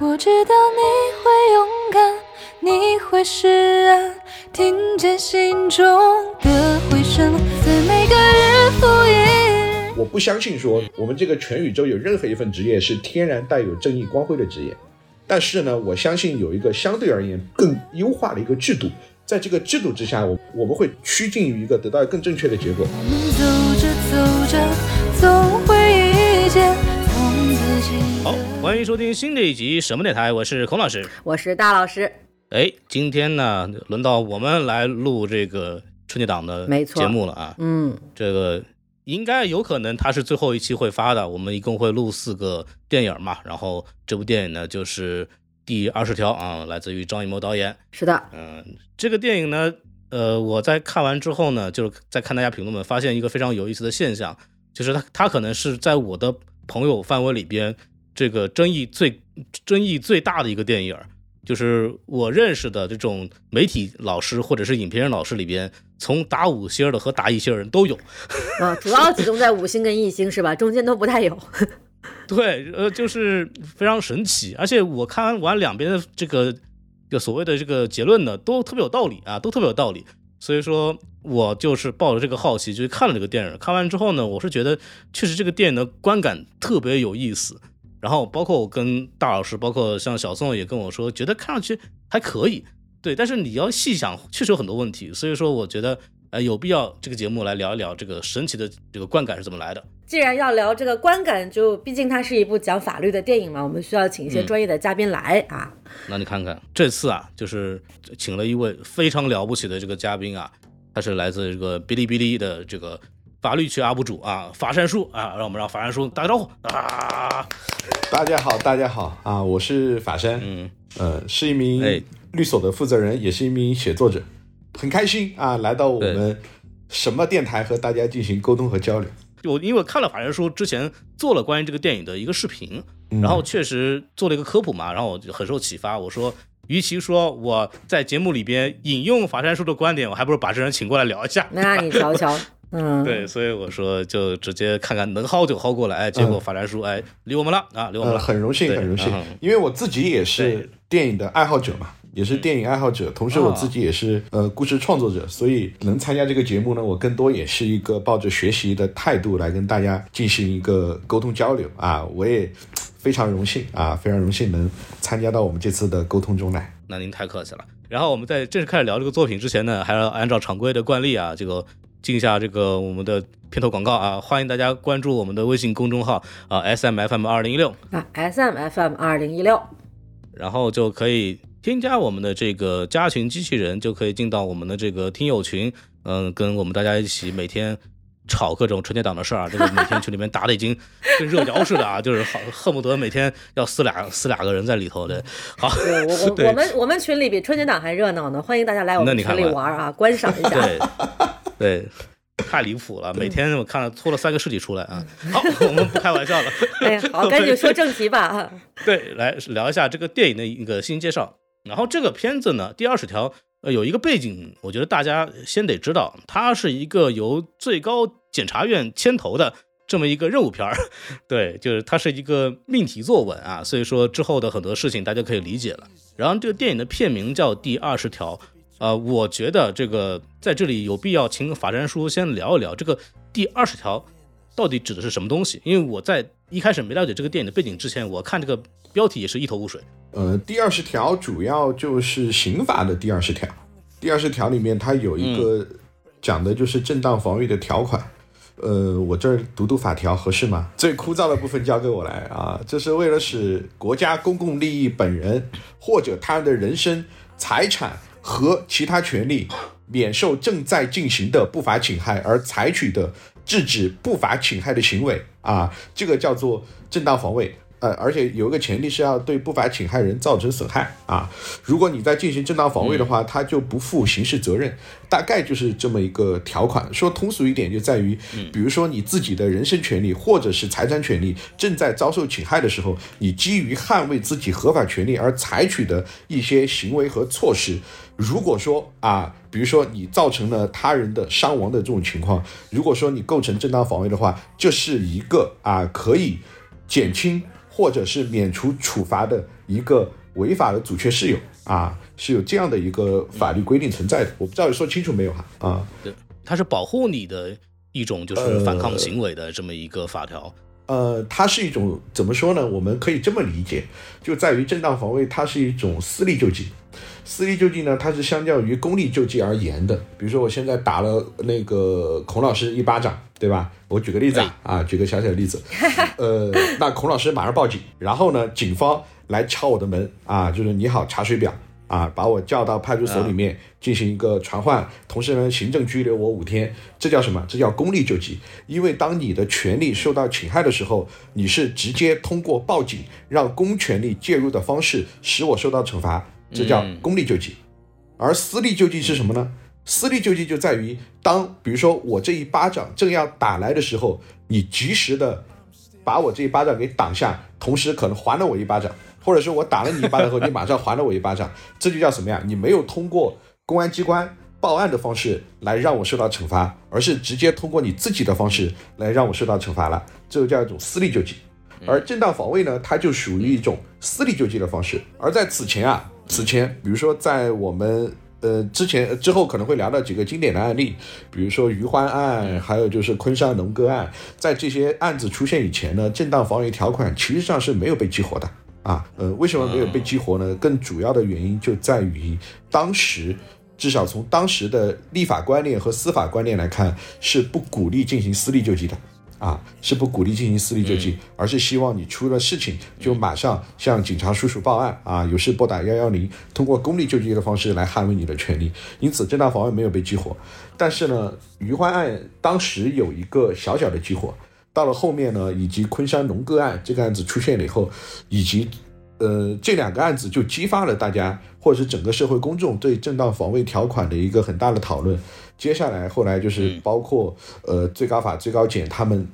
我知道你会勇敢，你会释然，听见心中的回声，在每个日复一日。我不相信说我们这个全宇宙有任何一份职业是天然带有正义光辉的职业，但是呢，我相信有一个相对而言更优化的一个制度，在这个制度之下，我我们会趋近于一个得到更正确的结果。我们走着走着，欢迎收听新的一集什么电台，我是孔老师。我是大老师，哎，今天呢，轮到我们来录这个春节档的节目了啊。嗯，这个应该有可能它是最后一期会发的。我们一共会录四个电影嘛，然后这部电影呢就是《第二十条》啊，来自于张艺谋导演。是的，嗯，这个电影呢，呃，我在看完之后呢，就是在看大家评论们，发现一个非常有意思的现象，就是他他可能是在我的朋友范围里边，这个争议最争议最大的一个电影。就是我认识的这种媒体老师或者是影评人老师里边，从打五星的和打一星的人都有。啊，主要集中在五星跟一星是吧？中间都不太有。对，呃，就是非常神奇，而且我看完两边的这个就所谓的这个结论呢，都特别有道理啊，都特别有道理。所以说我就是抱着这个好奇就去看了这个电影。看完之后呢，我是觉得确实这个电影的观感特别有意思。然后包括我跟大老师，包括像小宋也跟我说，觉得看上去还可以。对，但是你要细想，确实有很多问题。所以说，我觉得呃有必要这个节目来聊一聊这个神奇的这个观感是怎么来的。既然要聊这个观感，就毕竟它是一部讲法律的电影嘛，我们需要请一些嗯专业的嘉宾来啊。那你看看这次啊，就是请了一位非常了不起的这个嘉宾啊，他是来自这个哔哩哔哩的这个法律区 UP 主啊，法善叔啊，让我们让法善叔打个招呼啊。大家好，大家好啊，我是法山，嗯，呃，是一名哎律所的负责人，也是一名写作者，很开心啊，来到我们什么电台和大家进行沟通和交流。我因为看了法山叔之前做了关于这个电影的一个视频，嗯然后确实做了一个科普嘛，然后我就很受启发，我说。与其说我在节目里边引用法山叔的观点，我还不如把这人请过来聊一下。那你瞧瞧，嗯，对，所以我说就直接看看能薅就薅过来，哎，结果法兰叔哎离我们了啊，离我们呃，了，很荣幸，很荣幸嗯，因为我自己也是电影的爱好者嘛，也是电影爱好者，同时我自己也是呃故事创作者，所以能参加这个节目呢，我更多也是一个抱着学习的态度来跟大家进行一个沟通交流啊，我也非常荣幸啊，非常荣幸能参加到我们这次的沟通中来。那您太客气了。然后我们在正式开始聊这个作品之前呢，还要按照常规的惯例啊，这个进一下这个我们的片头广告啊，欢迎大家关注我们的微信公众号啊，S M F M 二零一六，啊，S M F M 二零一六，然后就可以添加我们的这个加群机器人，就可以进到我们的这个听友群，嗯，跟我们大家一起每天。吵各种春节档的事儿啊，这个每天群里面打的已经跟热窑似的啊，就是好恨不得每天要撕俩撕俩个人在里头的。好，对我我我们我们群里比春节档还热闹呢，欢迎大家来我们群里玩啊，观赏一下。对对，太离谱了！每天我看了拖了三个尸体出来啊。好，我们不开玩笑了。哎，好，赶紧说正题吧啊。对，来聊一下这个电影的一个新介绍。然后这个片子呢，第二十条呃有一个背景，我觉得大家先得知道，它是一个由最高检察院牵头的这么一个任务片儿。对，就是它是一个命题作文啊，所以说之后的很多事情大家可以理解了。然后这个电影的片名叫《第二十条》。呃，我觉得这个在这里有必要请法战叔先聊一聊这个第二十条到底指的是什么东西，因为我在一开始没了解这个电影的背景之前，我看这个标题也是一头雾水。呃，第二十条主要就是刑法的第二十条，第二十条里面它有一个讲的就是正当防卫的条款。呃，我这儿读读法条合适吗？最枯燥的部分交给我来啊，这是为了使国家公共利益本人或者他人的人身、财产和其他权利免受正在进行的不法侵害而采取的制止不法侵害的行为啊，这个叫做正当防卫。呃，而且有一个前提是要对不法侵害人造成损害啊。如果你在进行正当防卫的话，他就不负刑事责任，大概就是这么一个条款。说通俗一点，就在于，比如说你自己的人身权利或者是财产权利正在遭受侵害的时候，你基于捍卫自己合法权利而采取的一些行为和措施，如果说啊，比如说你造成了他人的伤亡的这种情况，如果说你构成正当防卫的话，这是一个啊可以减轻或者是免除处罚的一个违法的阻却事由啊，是有这样的一个法律规定存在的。我不知道说清楚没有哈？啊，对，它是保护你的一种就是反抗行为的这么一个法条。呃，它是一种怎么说呢？我们可以这么理解，就在于正当防卫，它是一种私力救济。私力救济呢，它是相较于公力救济而言的。比如说，我现在打了那个孔老师一巴掌，对吧？我举个例子啊，啊，举个小小的例子，呃，那孔老师马上报警，然后呢，警方来敲我的门啊，就是你好，查水表。啊，把我叫到派出所里面进行一个传唤，同时呢，行政拘留我五天，这叫什么？这叫公力救济。因为当你的权利受到侵害的时候，你是直接通过报警让公权力介入的方式使我受到惩罚，这叫公立救济。而私立救济是什么呢？私立救济就在于当比如说我这一巴掌正要打来的时候，你及时的把我这一巴掌给挡下，同时可能还了我一巴掌。或者说我打了你一巴掌后，你马上还了我一巴掌，这就叫什么呀？你没有通过公安机关报案的方式来让我受到惩罚，而是直接通过你自己的方式来让我受到惩罚了，这就叫一种私利救济。而正当防卫呢，它就属于一种私力救济的方式。而在此前啊，此前，比如说在我们呃之前之后可能会聊到几个经典的案例，比如说余欢案，还有就是昆山龙哥案，在这些案子出现以前呢，正当防卫条款其实上是没有被激活的。啊，呃，为什么没有被激活呢？更主要的原因就在于，当时至少从当时的立法观念和司法观念来看，是不鼓励进行私力救济的，啊，是不鼓励进行私力救济，而是希望你出了事情就马上向警察叔叔报案，啊，有事拨打幺幺零，通过公力救济的方式来捍卫你的权利。因此，正当防卫没有被激活。但是呢，余欢案当时有一个小小的激活。到了后面呢，以及昆山龙哥案这个案子出现了以后，以及呃这两个案子就激发了大家或者是整个社会公众对正当防卫条款的一个很大的讨论。接下来后来就是包括呃最高法、最高检他们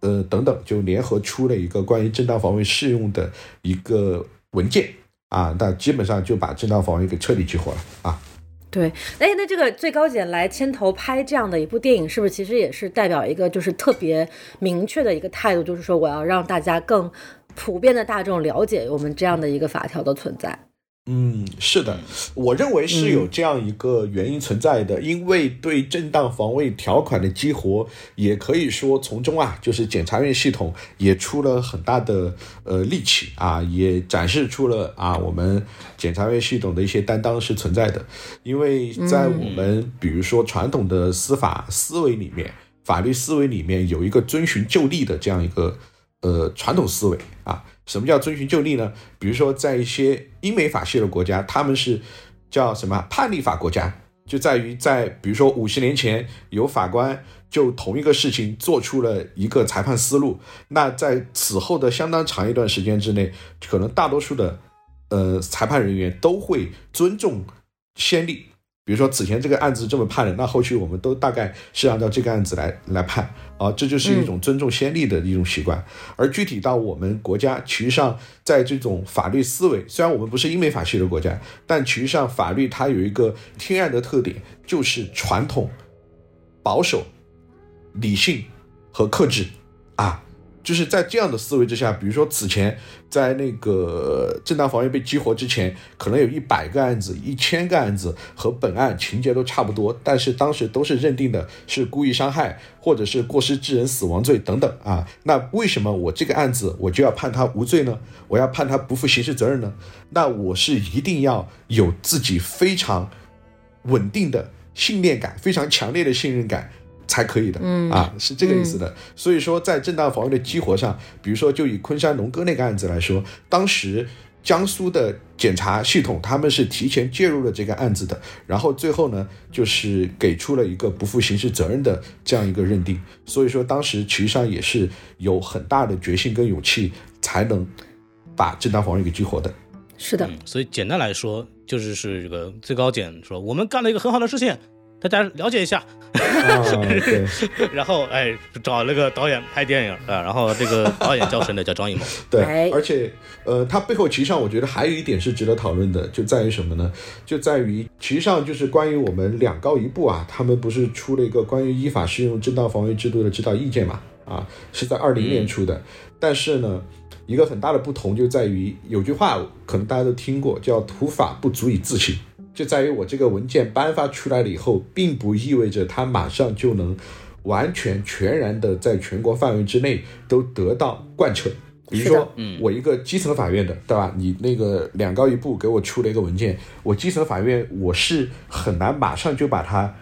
呃等等，就联合出了一个关于正当防卫适用的一个文件啊，那基本上就把正当防卫给彻底激活了啊。对，哎，那这个最高检来牵头拍这样的一部电影，是不是其实也是代表一个就是特别明确的一个态度，就是说我要让大家更普遍的大众了解我们这样的一个法条的存在。嗯，是的，我认为是有这样一个原因存在的，因为对正当防卫条款的激活，也可以说从中啊，就是检察院系统也出了很大的呃力气啊，也展示出了啊我们检察院系统的一些担当是存在的，因为在我们比如说传统的司法思维里面，法律思维里面有一个遵循就例的这样一个呃传统思维啊。什么叫遵循旧例呢？比如说，在一些英美法系的国家，他们是叫什么判例法国家，就在于在比如说五十年前有法官就同一个事情做出了一个裁判思路，那在此后的相当长一段时间之内，可能大多数的呃裁判人员都会尊重先例。比如说此前这个案子这么判的，那后续我们都大概是按照这个案子来来判啊，这就是一种尊重先例的一种习惯。而具体到我们国家，其实上在这种法律思维，虽然我们不是英美法系的国家，但其实上法律它有一个天然的特点，就是传统、保守、理性和克制啊。就是在这样的思维之下，比如说此前在那个正当防卫被激活之前，可能有一百个案子、一千个案子和本案情节都差不多，但是当时都是认定的是故意伤害或者是过失致人死亡罪等等啊。那为什么我这个案子我就要判他无罪呢？我要判他不负刑事责任呢？那我是一定要有自己非常稳定的信念感，非常强烈的信任感。才可以的，嗯啊，是这个意思的。所以说，在正当防卫的激活上，比如说就以昆山龙哥那个案子来说，当时江苏的检察系统他们是提前介入了这个案子的，然后最后呢，就是给出了一个不负刑事责任的这样一个认定。所以说，当时其实上也是有很大的决心跟勇气，才能把正当防卫给激活的。是的，所以简单来说，就是是这个最高检说，我们干了一个很好的事情。大家了解一下，然后哎，找那个导演拍电影啊，然后这个导演叫谁呢？叫张艺谋。对，而且呃，他背后其实上我觉得还有一点是值得讨论的，就在于什么呢？就在于其实上就是关于我们两高一部啊，他们不是出了一个关于依法适用正当防卫制度的指导意见嘛？啊，是在二零年出的，但是呢，一个很大的不同就在于有句话可能大家都听过，叫“土法不足以自行”，就在于我这个文件颁发出来了以后，并不意味着它马上就能完全全然的在全国范围之内都得到贯彻。比如说，我一个基层法院的，对吧？你那个两高一部给我出了一个文件，我基层法院我是很难马上就把它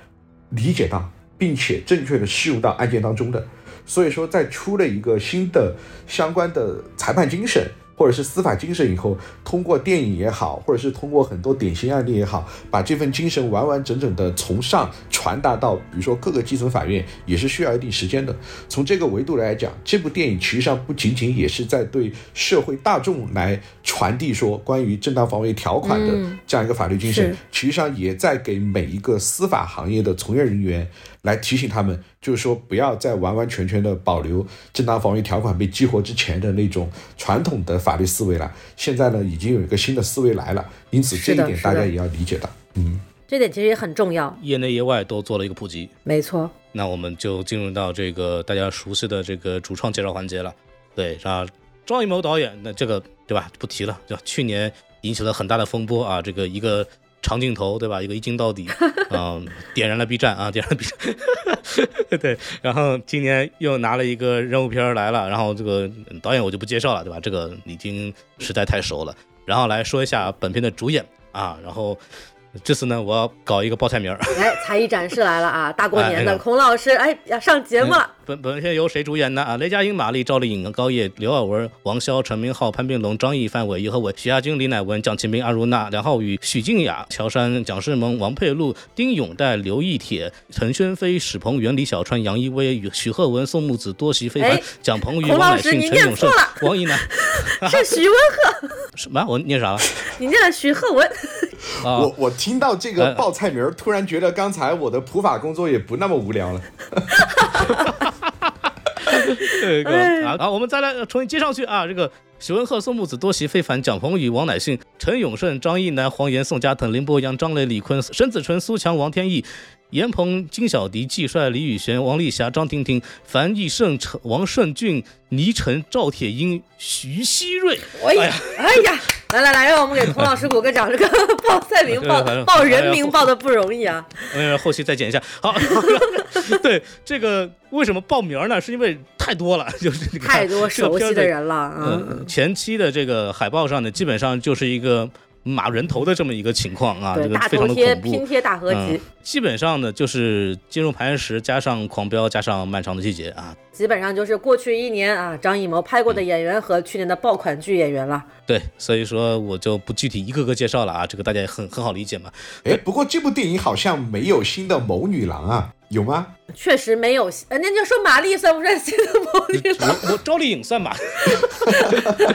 理解到，并且正确的适用到案件当中的。所以说，在出了一个新的相关的裁判精神。或者是司法精神以后，通过电影也好，或者是通过很多典型案例也好，把这份精神完完整整的从上传达到，比如说各个基层法院，也是需要一定时间的。从这个维度来讲，这部电影实际上不仅仅也是在对社会大众来传递说关于正当防卫条款的这样一个法律精神，实际上也在给每一个司法行业的从业人员。来提醒他们，就是说不要再完完全全的保留正当防卫条款被激活之前的那种传统的法律思维了。现在呢，已经有一个新的思维来了，因此这一点大家也要理解的。嗯，这点其实也很重要，业内业外都做了一个普及。没错。那我们就进入到这个大家熟悉的这个主创介绍环节了。对，啊，张艺谋导演，那这个对吧？不提了，对吧去年引起了很大的风波啊，这个一个。长镜头对吧？一个一镜到底，嗯，点燃了 B 站啊，点燃了 B 站。对，然后今年又拿了一个任务片来了，然后这个导演我就不介绍了，对吧？这个已经实在太熟了。然后来说一下本片的主演啊，然后。这次呢，我要搞一个报菜名儿。哎，才艺展示来了啊！大过年的，孔老师，哎，要上节目了。本本片由谁主演呢？啊，雷佳音、马丽、赵丽颖、高叶、刘耀文、王骁、陈明昊、潘斌龙、张译、范伟、于和伟、徐亚军、李乃文、蒋勤斌、阿如娜、梁浩宇、许静雅、乔杉、蒋诗萌、王佩璐、丁永岱、刘亦铁、陈轩飞、史鹏元、李小川、杨一威、许鹤文、宋木子、多席非凡、蒋鹏宇、王乃信、陈永胜、王一楠，是 徐文鹤。什么？我念啥了？你念了徐鹤文。啊我我听到这个报菜名，突然觉得刚才我的普法工作也不那么无聊了。这个啊，好，我们再来重新接上去啊。这个许文赫、宋木子、多喜非凡、蒋鹏宇、王乃信、陈永胜、张一楠、黄岩、宋佳腾、林博阳、张磊、李坤、沈子淳、苏强、王天翼、严鹏、金小迪、季帅、李宇轩、王丽霞、张婷婷、樊义胜、陈王胜俊、倪晨、赵铁英、徐熙瑞。哎呀，哎呀。来来来，让我们给童老师鼓个掌！这个报菜名、报报人名报的不容易啊。嗯，后期再剪一下。好，对这个为什么报名呢？是因为太多了，就是太多熟悉的人了。嗯，前期的这个海报上呢，基本上就是一个。马人头的这么一个情况啊，这个非常的恐怖。拼贴大合集，基本上呢就是金融磐石加上狂飙加上漫长的季节啊，基本上就是过去一年啊张艺谋拍过的演员和去年的爆款剧演员了。对，所以说我就不具体一个个介绍了啊，这个大家也很很好理解嘛。哎，不过这部电影好像没有新的谋女郎啊。有吗？确实没有。呃，那就说马丽算不算新的谋女郎？我赵丽颖算吧。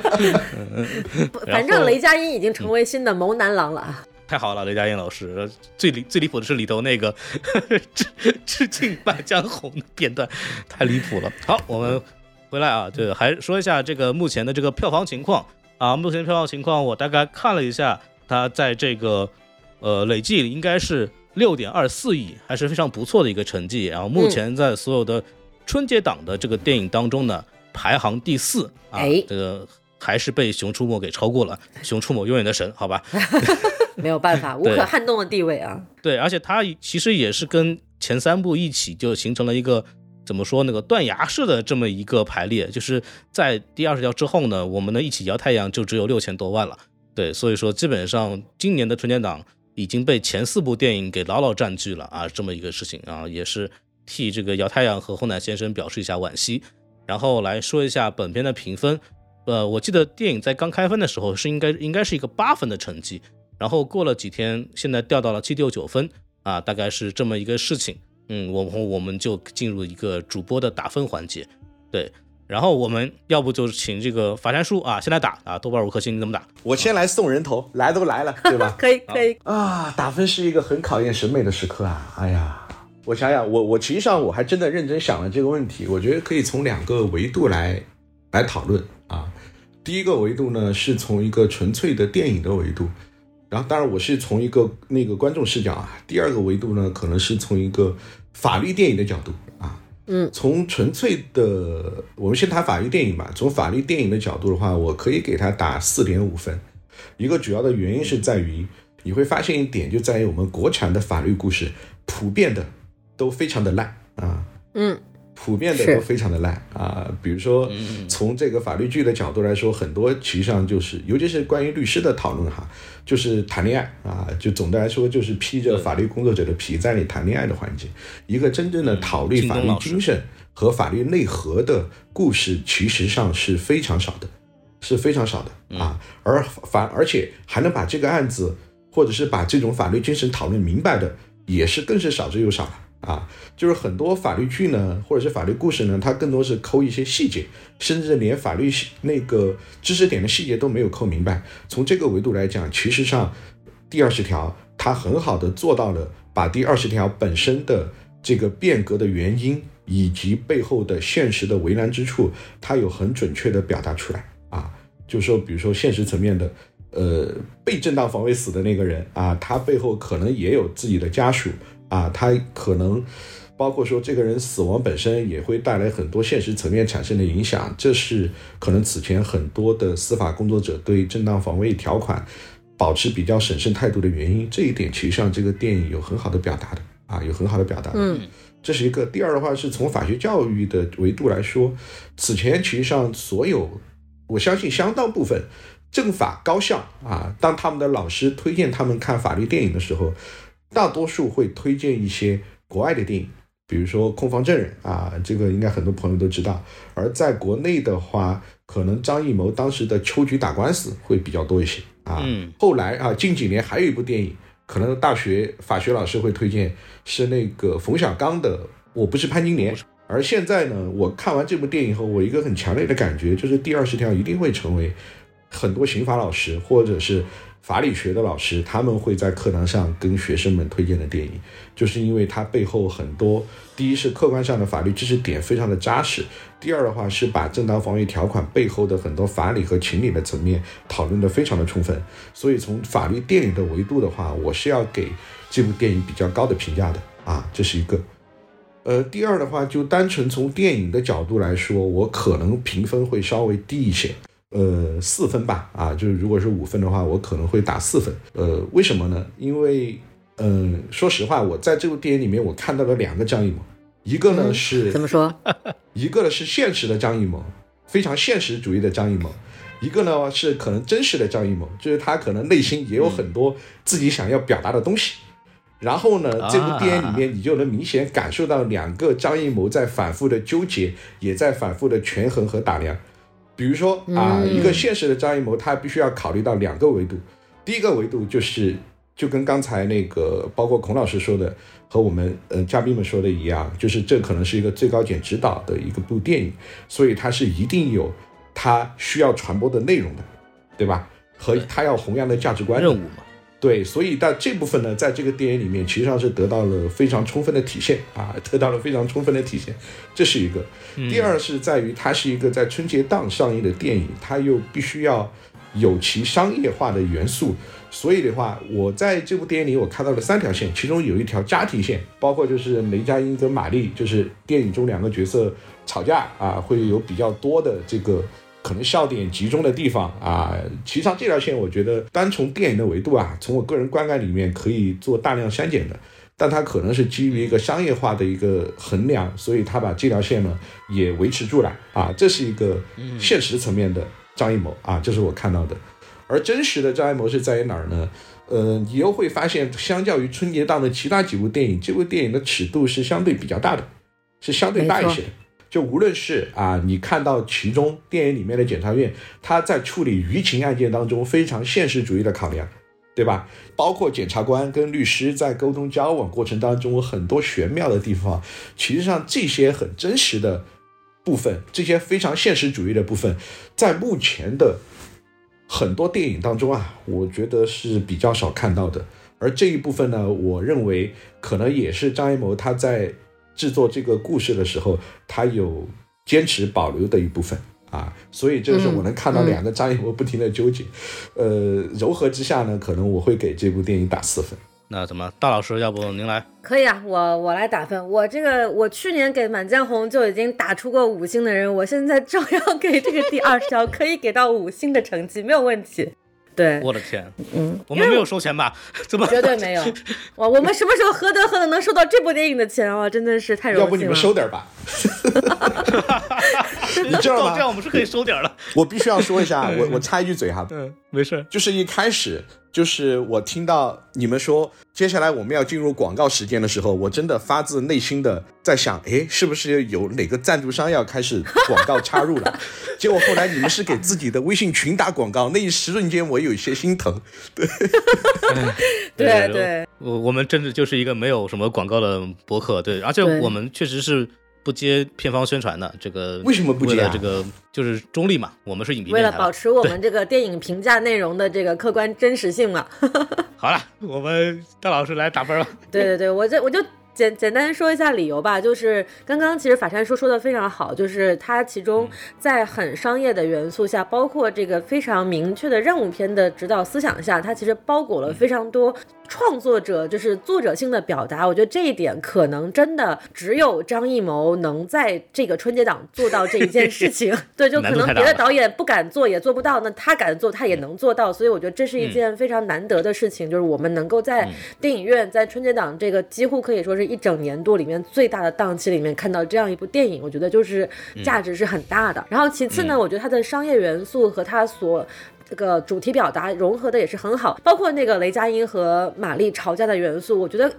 反正雷佳音已经成为新的谋男郎了啊！太好了，雷佳音老师。最离最离谱的是里头那个 致致敬《满江红》的片段，太离谱了。好，我们回来啊，就还说一下这个目前的这个票房情况啊。目前票房情况，我大概看了一下，它在这个呃累计应该是。六点二四亿还是非常不错的一个成绩，然后目前在所有的春节档的这个电影当中呢，排行第四啊，这个还是被《熊出没》给超过了，《熊出没》永远的神，好吧 没有办法，无可撼动的地位啊。对，而且它其实也是跟前三部一起就形成了一个怎么说那个断崖式的这么一个排列，就是在第二十条之后呢，我们的一起摇太阳就只有六千多万了。对，所以说基本上今年的春节档。已经被前四部电影给牢牢占据了啊，这么一个事情啊，也是替这个姚太阳和后奶先生表示一下惋惜。然后来说一下本片的评分，呃，我记得电影在刚开分的时候是应该应该是一个八分的成绩，然后过了几天，现在掉到了七六九分啊，大概是这么一个事情。嗯，我我们就进入一个主播的打分环节，对。然后我们要不就请这个法山叔啊，先来打啊，豆瓣五颗星你怎么打？我先来送人头，来都来了，对吧？可以可以啊，打分是一个很考验审美的时刻啊。哎呀，我想想，我我实际上我还真的认真想了这个问题，我觉得可以从两个维度来来讨论啊。第一个维度呢，是从一个纯粹的电影的维度，然后当然我是从一个那个观众视角啊。第二个维度呢，可能是从一个法律电影的角度啊。嗯，从纯粹的，我们先谈法律电影吧。从法律电影的角度的话，我可以给它打四点五分。一个主要的原因是在于，你会发现一点，就在于我们国产的法律故事普遍的都非常的烂啊。嗯。普遍的都非常的烂啊，比如说从这个法律剧的角度来说，很多其实上就是，尤其是关于律师的讨论哈，就是谈恋爱啊，就总的来说就是披着法律工作者的皮在那里谈恋爱的环节。一个真正的讨论法律精神和法律内核的故事，其实上是非常少的，是非常少的啊。而反而且还能把这个案子，或者是把这种法律精神讨论明白的，也是更是少之又少了。啊，就是很多法律剧呢，或者是法律故事呢，它更多是抠一些细节，甚至连法律那个知识点的细节都没有抠明白。从这个维度来讲，其实上第二十条它很好的做到了把第二十条本身的这个变革的原因以及背后的现实的为难之处，它有很准确的表达出来啊。就说比如说现实层面的，呃，被正当防卫死的那个人啊，他背后可能也有自己的家属。啊，他可能包括说这个人死亡本身也会带来很多现实层面产生的影响，这是可能此前很多的司法工作者对正当防卫条款保持比较审慎态度的原因。这一点其实上这个电影有很好的表达的啊，有很好的表达。嗯，这是一个。第二的话是从法学教育的维度来说，此前其实上所有我相信相当部分政法高校啊，当他们的老师推荐他们看法律电影的时候。大多数会推荐一些国外的电影，比如说《控方证人》啊，这个应该很多朋友都知道。而在国内的话，可能张艺谋当时的《秋菊打官司》会比较多一些啊。后来啊，近几年还有一部电影，可能大学法学老师会推荐，是那个冯小刚的《我不是潘金莲》。而现在呢，我看完这部电影后，我一个很强烈的感觉就是，第二十条一定会成为很多刑法老师或者是。法理学的老师，他们会在课堂上跟学生们推荐的电影，就是因为它背后很多，第一是客观上的法律知识点非常的扎实，第二的话是把正当防卫条款背后的很多法理和情理的层面讨论的非常的充分，所以从法律电影的维度的话，我是要给这部电影比较高的评价的啊，这是一个。呃，第二的话就单纯从电影的角度来说，我可能评分会稍微低一些。呃，四分吧，啊，就是如果是五分的话，我可能会打四分。呃，为什么呢？因为，嗯，说实话，我在这部电影里面，我看到了两个张艺谋，一个呢是怎么说？一个呢是现实的张艺谋，非常现实主义的张艺谋；一个呢是可能真实的张艺谋，就是他可能内心也有很多自己想要表达的东西。然后呢，这部电影里面你就能明显感受到两个张艺谋在反复的纠结，也在反复的权衡和打量。比如说啊，一个现实的张艺谋，他必须要考虑到两个维度。第一个维度就是，就跟刚才那个包括孔老师说的和我们呃嘉宾们说的一样，就是这可能是一个最高检指导的一个部电影，所以它是一定有它需要传播的内容的，对吧？和他要弘扬的价值观任务嘛。对，所以但这部分呢，在这个电影里面，其实上是得到了非常充分的体现啊，得到了非常充分的体现，这是一个。第二是在于它是一个在春节档上映的电影，它又必须要有其商业化的元素，所以的话，我在这部电影里我看到了三条线，其中有一条家庭线，包括就是雷佳音跟玛丽，就是电影中两个角色吵架啊，会有比较多的这个。可能笑点集中的地方啊，其实上这条线我觉得单从电影的维度啊，从我个人观感里面可以做大量删减的，但它可能是基于一个商业化的一个衡量，所以他把这条线呢也维持住了啊，这是一个现实层面的张艺谋啊，这是我看到的，而真实的张艺谋是在于哪儿呢？呃，你又会发现，相较于春节档的其他几部电影，这部电影的尺度是相对比较大的，是相对大一些的。就无论是啊，你看到其中电影里面的检察院，他在处理舆情案件当中非常现实主义的考量，对吧？包括检察官跟律师在沟通交往过程当中很多玄妙的地方，其实上这些很真实的部分，这些非常现实主义的部分，在目前的很多电影当中啊，我觉得是比较少看到的。而这一部分呢，我认为可能也是张艺谋他在。制作这个故事的时候，他有坚持保留的一部分啊，所以这个是我能看到两个张艺谋不停的纠结，呃，柔和之下呢，可能我会给这部电影打四分那怎么，大老师，要不您来？可以啊，我我来打分。我这个我去年给《满江红》就已经打出过五星的人，我现在照样给这个第二十条可以给到五星的成绩，没有问题。对，我的天，嗯，我们没有收钱吧？怎么？绝对没有。哇，我们什么时候何德何能能收到这部电影的钱啊？真的是太荣幸了。要不你们收点吧？你知道吗？这样我们是可以收点了。我必须要说一下，我我插一句嘴哈，嗯，没事。就是一开始，就是我听到你们说接下来我们要进入广告时间的时候，我真的发自内心的在想，哎，是不是有哪个赞助商要开始广告插入了？结果后来你们是给自己的微信群打广告，那一瞬间我有一些心疼。对，对对，我我们真的就是一个没有什么广告的博客，对，而且我们确实是。不接片方宣传的这个为什么不接啊？这个就是中立嘛，我们是影评。为了保持我们这个电影评价内容的这个客观真实性嘛。好了，我们大老师来打分了。对对对，我就我就。简简单说一下理由吧，就是刚刚其实法山叔说的非常好，就是它其中在很商业的元素下，包括这个非常明确的任务片的指导思想下，它其实包裹了非常多创作者就是作者性的表达。我觉得这一点可能真的只有张艺谋能在这个春节档做到这一件事情。对，就可能别的导演不敢做也做不到，那他敢做他也能做到。所以我觉得这是一件非常难得的事情，就是我们能够在电影院在春节档这个几乎可以说是。一整年度里面最大的档期里面看到这样一部电影，我觉得就是价值是很大的。然后其次呢，我觉得它的商业元素和它所这个主题表达融合的也是很好，包括那个雷佳音和玛丽吵架的元素，我觉得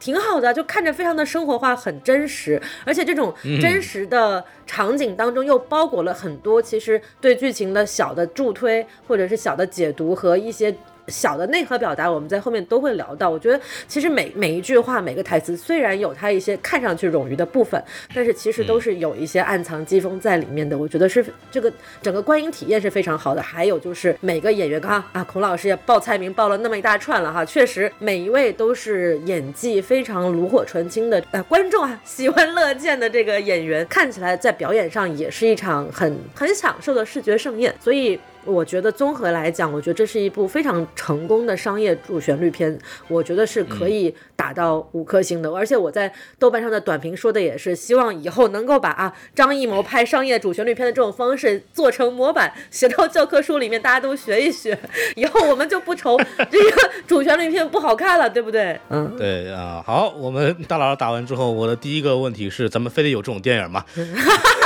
挺好的，就看着非常的生活化，很真实。而且这种真实的场景当中又包裹了很多其实对剧情的小的助推，或者是小的解读和一些。小的内核表达，我们在后面都会聊到。我觉得其实每每一句话、每个台词，虽然有它一些看上去冗余的部分，但是其实都是有一些暗藏机锋在里面的。我觉得是这个整个观影体验是非常好的。还有就是每个演员，刚刚啊，孔老师也报菜名报了那么一大串了哈，确实每一位都是演技非常炉火纯青的，呃，观众啊喜闻乐见的这个演员，看起来在表演上也是一场很很享受的视觉盛宴。所以。我觉得综合来讲，我觉得这是一部非常成功的商业主旋律片，我觉得是可以打到五颗星的。而且我在豆瓣上的短评说的也是，希望以后能够把啊张艺谋拍商业主旋律片的这种方式做成模板，写到教科书里面，大家都学一学，以后我们就不愁 这个主旋律片不好看了，对不对？嗯，对啊。好，我们大佬打完之后，我的第一个问题是，咱们非得有这种电影吗？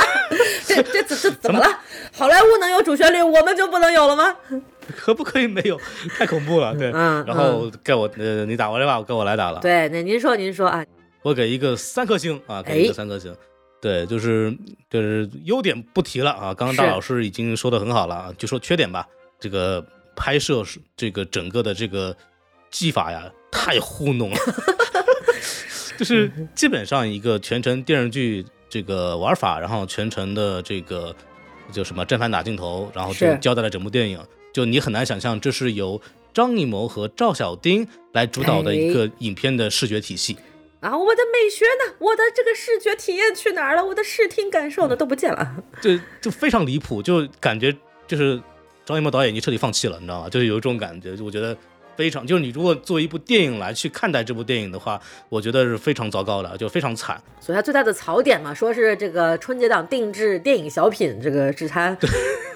这这这这怎么了？好莱坞能有主旋律，我们就不能有了吗？可不可以没有？太恐怖了，对。嗯。然后该我呃，你打完了吧？该我来打了。对，那您说您说啊。我给一个三颗星啊，给一个三颗星。对，就是就是优点不提了啊，刚刚大老师已经说的很好了啊，就说缺点吧。这个拍摄是这个整个的这个技法呀，太糊弄了，就是基本上一个全程电视剧。这个玩法，然后全程的这个就什么正反打镜头，然后就交代了整部电影，就你很难想象这是由张艺谋和赵小丁来主导的一个影片的视觉体系啊！我的美学呢？我的这个视觉体验去哪儿了？我的视听感受呢？都不见了？就就非常离谱，就感觉就是张艺谋导演已经彻底放弃了，你知道吗？就是有一种感觉，就我觉得。非常，就是你如果作为一部电影来去看待这部电影的话，我觉得是非常糟糕的，就非常惨。所以它最大的槽点嘛，说是这个春节档定制电影小品，这个是它，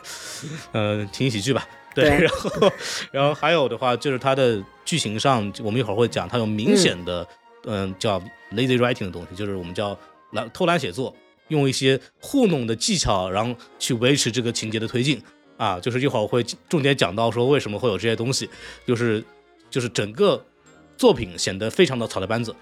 呃，情景喜剧吧。对，然后，然后还有的话就是它的剧情上，我们一会儿会讲，它有明显的，嗯，叫 lazy writing 的东西，就是我们叫懒偷懒写作，用一些糊弄的技巧，然后去维持这个情节的推进。啊，就是一会儿我会重点讲到说为什么会有这些东西，就是。就是整个作品显得非常的草台班子，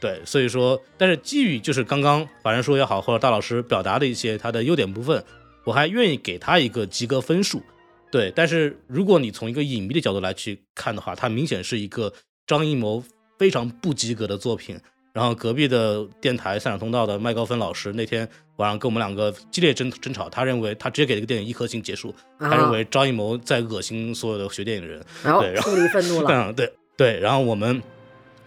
对，所以说，但是基于就是刚刚法人说也好，或者大老师表达的一些他的优点部分，我还愿意给他一个及格分数，对。但是如果你从一个影迷的角度来去看的话，它明显是一个张艺谋非常不及格的作品。然后隔壁的电台散场通道的麦高芬老师那天晚上跟我们两个激烈争争吵，他认为他直接给这个电影一颗星结束，他认为张艺谋在恶心所有的学电影的人，对，然后处理愤怒了，嗯，对对，然后我们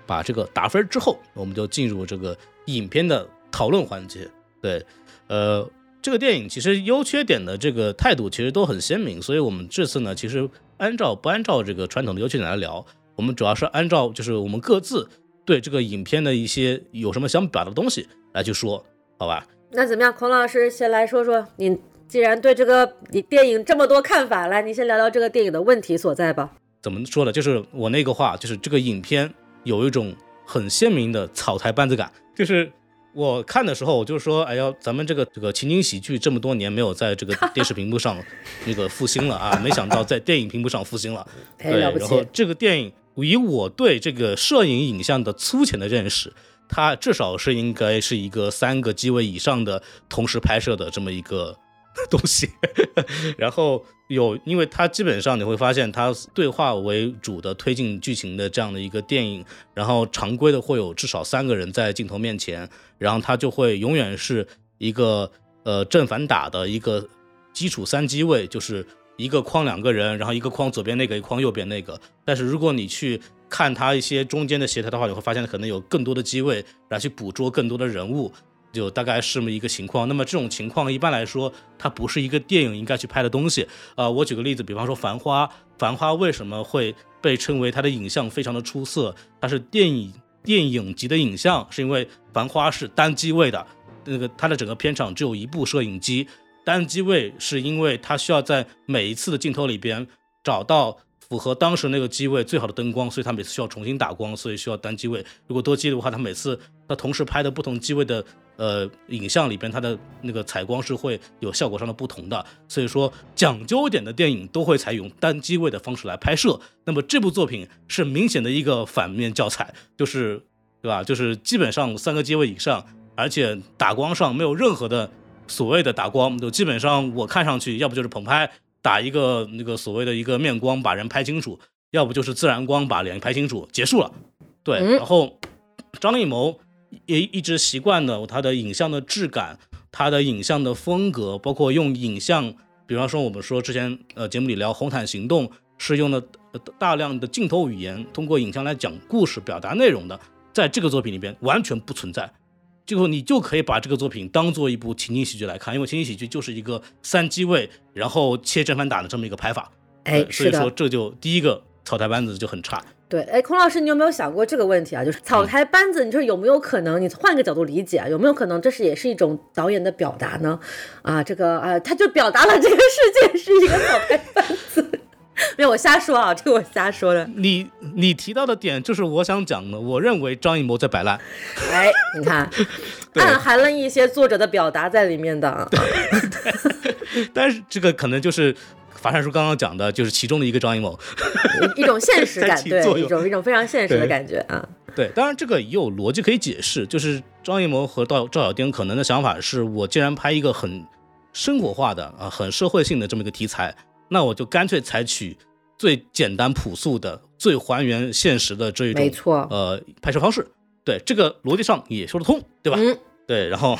把这个打分之后，我们就进入这个影片的讨论环节，对，呃，这个电影其实优缺点的这个态度其实都很鲜明，所以我们这次呢，其实按照不按照这个传统的优缺点来聊。我们主要是按照就是我们各自对这个影片的一些有什么想表达的东西来去说，好吧？那怎么样，孔老师先来说说，你既然对这个你电影这么多看法，来，你先聊聊这个电影的问题所在吧。怎么说呢？就是我那个话，就是这个影片有一种很鲜明的草台班子感。就是我看的时候，我就说，哎呀，咱们这个这个情景喜剧这么多年没有在这个电视屏幕上那个复兴了啊，没想到在电影屏幕上复兴了。哎，对，然后，这个电影，以我对这个摄影影像的粗浅的认识，它至少是应该是一个三个机位以上的同时拍摄的这么一个东西。然后有，因为它基本上你会发现，它对话为主的推进剧情的这样的一个电影，然后常规的会有至少三个人在镜头面前，然后它就会永远是一个呃正反打的一个基础三机位，就是一个框两个人，然后一个框左边那个，一框右边那个。但是如果你去看它一些中间的协调的话，你会发现可能有更多的机位来去捕捉更多的人物，就大概是这么一个情况。那么这种情况一般来说，它不是一个电影应该去拍的东西。呃，我举个例子，比方说《繁花》，《繁花》为什么会被称为它的影像非常的出色？它是电影电影级的影像，是因为《繁花》是单机位的，那个它的整个片场只有一部摄影机。单机位是因为它需要在每一次的镜头里边找到符合当时那个机位最好的灯光，所以它每次需要重新打光，所以需要单机位。如果多机的话，它每次它同时拍的不同机位的呃影像里边，它的那个采光是会有效果上的不同的。所以说讲究一点的电影都会采用单机位的方式来拍摄。那么这部作品是明显的一个反面教材，就是对吧？就是基本上三个机位以上，而且打光上没有任何的所谓的打光，就基本上我看上去要不就是棚拍打一个那个所谓的一个面光把人拍清楚，要不就是自然光把脸拍清楚，结束了。对，嗯然后张艺谋也一直习惯的他的影像的质感，他的影像的风格，包括用影像，比方说我们说之前呃节目里聊《红毯行动》是用了呃大量的镜头语言，通过影像来讲故事、表达内容的，在这个作品里边完全不存在。最后你就可以把这个作品当做一部情景喜剧来看，因为情景喜剧就是一个三机位，然后切正反打的这么一个拍法。哎，所以说，这就第一个草台班子就很差。对，哎，孔老师，你有没有想过这个问题啊？就是草台班子，你说有没有可能？你换个角度理解啊，有没有可能这是也是一种导演的表达呢？啊，这个啊，他就表达了这个世界是一个草台班子。没有，我瞎说啊，这个我瞎说的。你你提到的点就是我想讲的，我认为张艺谋在摆烂。哎，你看，暗含了一些作者的表达在里面的啊。但是这个可能就是法善叔刚刚讲的，就是其中的一个张艺谋。一种现实感，对，一种一种非常现实的感觉啊。对，当然这个也有逻辑可以解释，就是张艺谋和赵赵小丁可能的想法是，我既然拍一个很生活化的啊、很社会性的这么一个题材，那我就干脆采取最简单朴素的、最还原现实的这一种没错呃拍摄方式。对，这个逻辑上也说得通，对吧？嗯，对，然后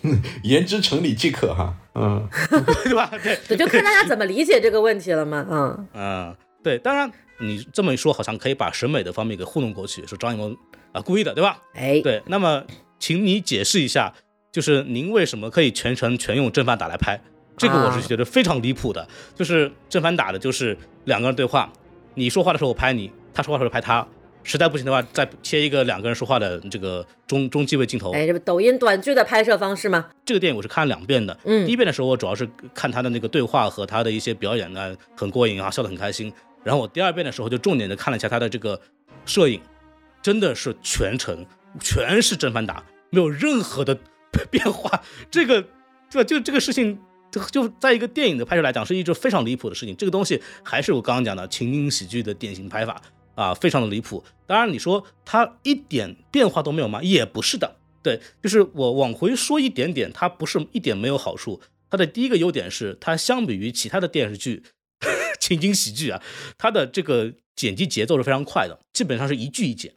言之成理即可哈。嗯，对吧？对，对，就看大家怎么理解这个问题了嘛。嗯，嗯，对，当然你这么一说，好像可以把审美的方面给糊弄过去，说张艺谋啊故意的，对吧？哎，对，那么请你解释一下，就是您为什么可以全程全用正反打来拍？这个我是觉得非常离谱的。就是正反打的，就是两个人对话，你说话的时候我拍你，他说话的时候拍他，实在不行的话再切一个两个人说话的这个中中机位镜头。哎，这不抖音短剧的拍摄方式吗？这个电影我是看了两遍的，嗯第一遍的时候我主要是看他的那个对话和他的一些表演呢，很过瘾啊，笑得很开心。然后我第二遍的时候就重点的看了一下他的这个摄影，真的是全程全是正反打，没有任何的 变化。这个对吧？就这个事情，就就在一个电影的拍摄来讲，是一种非常离谱的事情。这个东西还是我刚刚讲的情景喜剧的典型拍法啊，非常的离谱。当然，你说它一点变化都没有吗？也不是的。对，就是我往回说一点点，它不是一点没有好处。它的第一个优点是，它相比于其他的电视剧、情景喜剧啊，它的这个剪辑节奏是非常快的，基本上是一句一剪。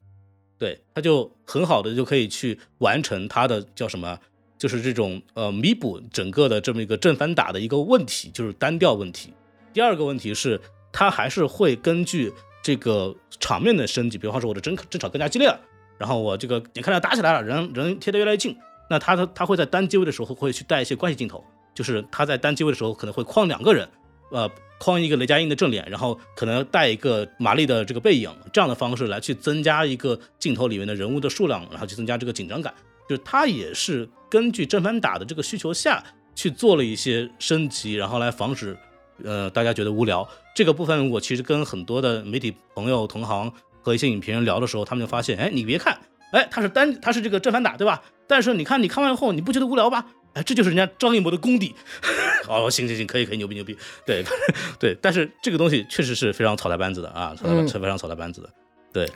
对，它就很好的就可以去完成它的叫什么，就是这种呃弥补整个的这么一个正反打的一个问题，就是单调问题。第二个问题是，它还是会根据这个场面的升级，比方说我的争争吵更加激烈了，然后我这个眼看着打起来了，人人贴得越来越近，那他他他会在单机位的时候会去带一些关系镜头，就是他在单机位的时候可能会框两个人，呃框一个雷佳音的正脸，然后可能带一个玛丽的这个背影，这样的方式来去增加一个镜头里面的人物的数量，然后去增加这个紧张感。就是他也是根据正反打的这个需求下去做了一些升级，然后来防止呃大家觉得无聊。这个部分我其实跟很多的媒体朋友、同行和一些影评人聊的时候，他们就发现，哎，你别看，哎，他是单，他是这个正反打，对吧？但是你看，你看完以后，你不觉得无聊吧？哎，这就是人家张艺谋的功底。哦，行行行，可以可以，牛逼牛逼。对 对，但是这个东西确实是非常草台班子的啊，是非常草台班子的。对，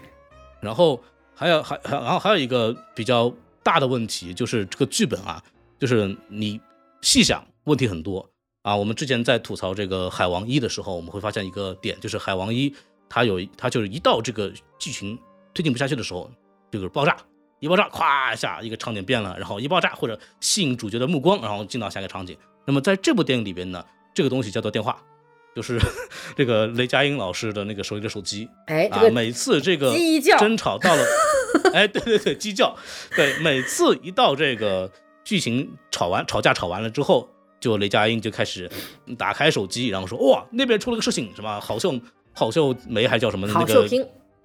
然后还有还还然后还有一个比较大的问题就是这个剧本啊，就是你细想问题很多啊。我们之前在吐槽这个《海王一》的时候，我们会发现一个点，就是《海王一》它有它就是一到这个剧情推进不下去的时候，就是爆炸。一爆炸，咵一下，一个场景变了，然后一爆炸或者吸引主角的目光，然后进到下一个场景。那么在这部电影里边呢，这个东西叫做电话，就是 这个雷佳音老师的那个手里的手机。哎，啊，每次这个争吵到了，哎，对对对，鸡叫，对，每次一到这个剧情吵完吵架吵完了之后，就雷佳音就开始打开手机，然后说哇，那边出了个事情，什么好像郝秀梅还叫什么那个。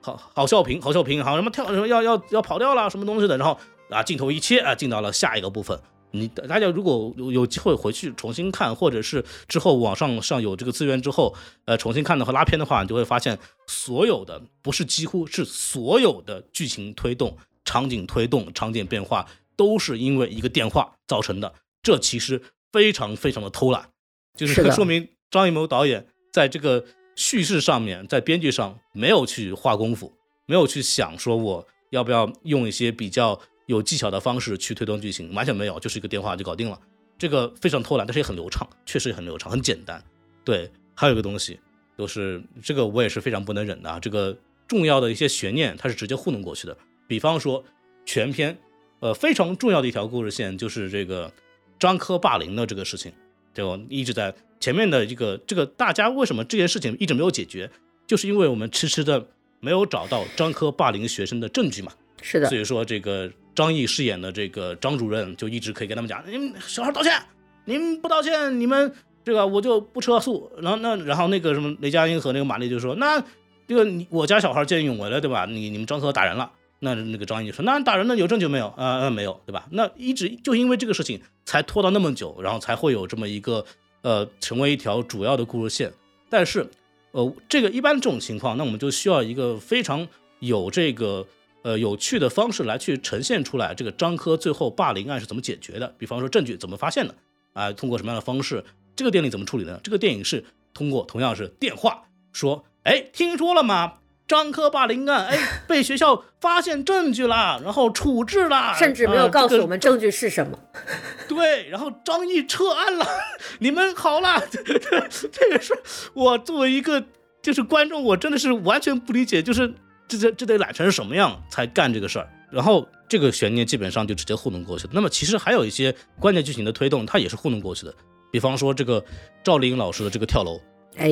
好好笑屏，好笑屏，好像什么跳什么要要要跑掉了什么东西的，然后啊镜头一切啊进到了下一个部分。你大家如果有有机会回去重新看，或者是之后网上上有这个资源之后，呃重新看的和拉片的话，你就会发现所有的不是几乎是所有的剧情推动、场景推动、场景变化都是因为一个电话造成的。这其实非常非常的偷懒，就是说明张艺谋导演在这个。叙事上面，在编剧上没有去花功夫，没有去想说我要不要用一些比较有技巧的方式去推动剧情，完全没有，就是一个电话就搞定了。这个非常偷懒，但是也很流畅，确实也很流畅，很简单。对，还有一个东西，就是这个我也是非常不能忍的啊。这个重要的一些悬念，它是直接糊弄过去的。比方说，全篇，呃，非常重要的一条故事线就是这个张科霸凌的这个事情，就一直在。前面的这个这个大家为什么这件事情一直没有解决，就是因为我们迟迟的没有找到张科霸凌学生的证据嘛。是的。所以说这个张译饰演的这个张主任就一直可以跟他们讲，您小孩道歉，您不道歉，你们这个我就不撤诉。然后那然后那个什么雷佳音和那个马丽就说，那这个你我家小孩见义勇为了，对吧？你你们张科打人了，那那个张译就说，那打人的有证据没有？啊没有，对吧？那一直就因为这个事情才拖到那么久，然后才会有这么一个。呃，成为一条主要的故事线，但是，呃，这个一般这种情况，那我们就需要一个非常有这个呃有趣的方式来去呈现出来，这个张科最后霸凌案是怎么解决的？比方说证据怎么发现的？啊，通过什么样的方式？这个电影怎么处理的？这个电影是通过同样是电话说，哎，听说了吗？张科霸凌案，哎，被学校发现证据了，然后处置了，甚至没有告诉我们证据是什么。对，然后张毅撤案了，你们好了。这个是我作为一个就是观众，我真的是完全不理解，就是这这这得懒成什么样才干这个事儿？然后这个悬念基本上就直接糊弄过去了。那么其实还有一些关键剧情的推动，它也是糊弄过去的。比方说这个赵丽颖老师的这个跳楼，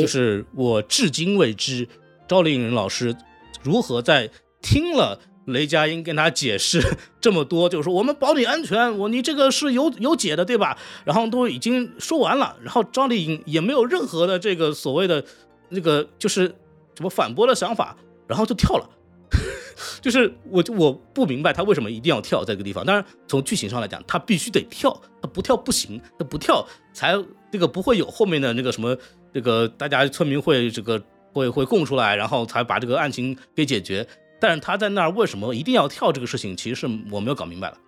就是我至今未知。赵丽颖老师如何在听了雷佳音跟他解释这么多，就是说我们保你安全，我你这个是有有解的，对吧？然后都已经说完了，然后赵丽颖也没有任何的这个所谓的那个就是什么反驳的想法，然后就跳了。就是我我不明白他为什么一定要跳这个地方。当然从剧情上来讲，他必须得跳，他不跳不行，他不跳才这个不会有后面的那个什么这个大家村民会这个。会会供出来，然后才把这个案情给解决。但是他在那儿为什么一定要跳这个事情？其实是我没有搞明白了。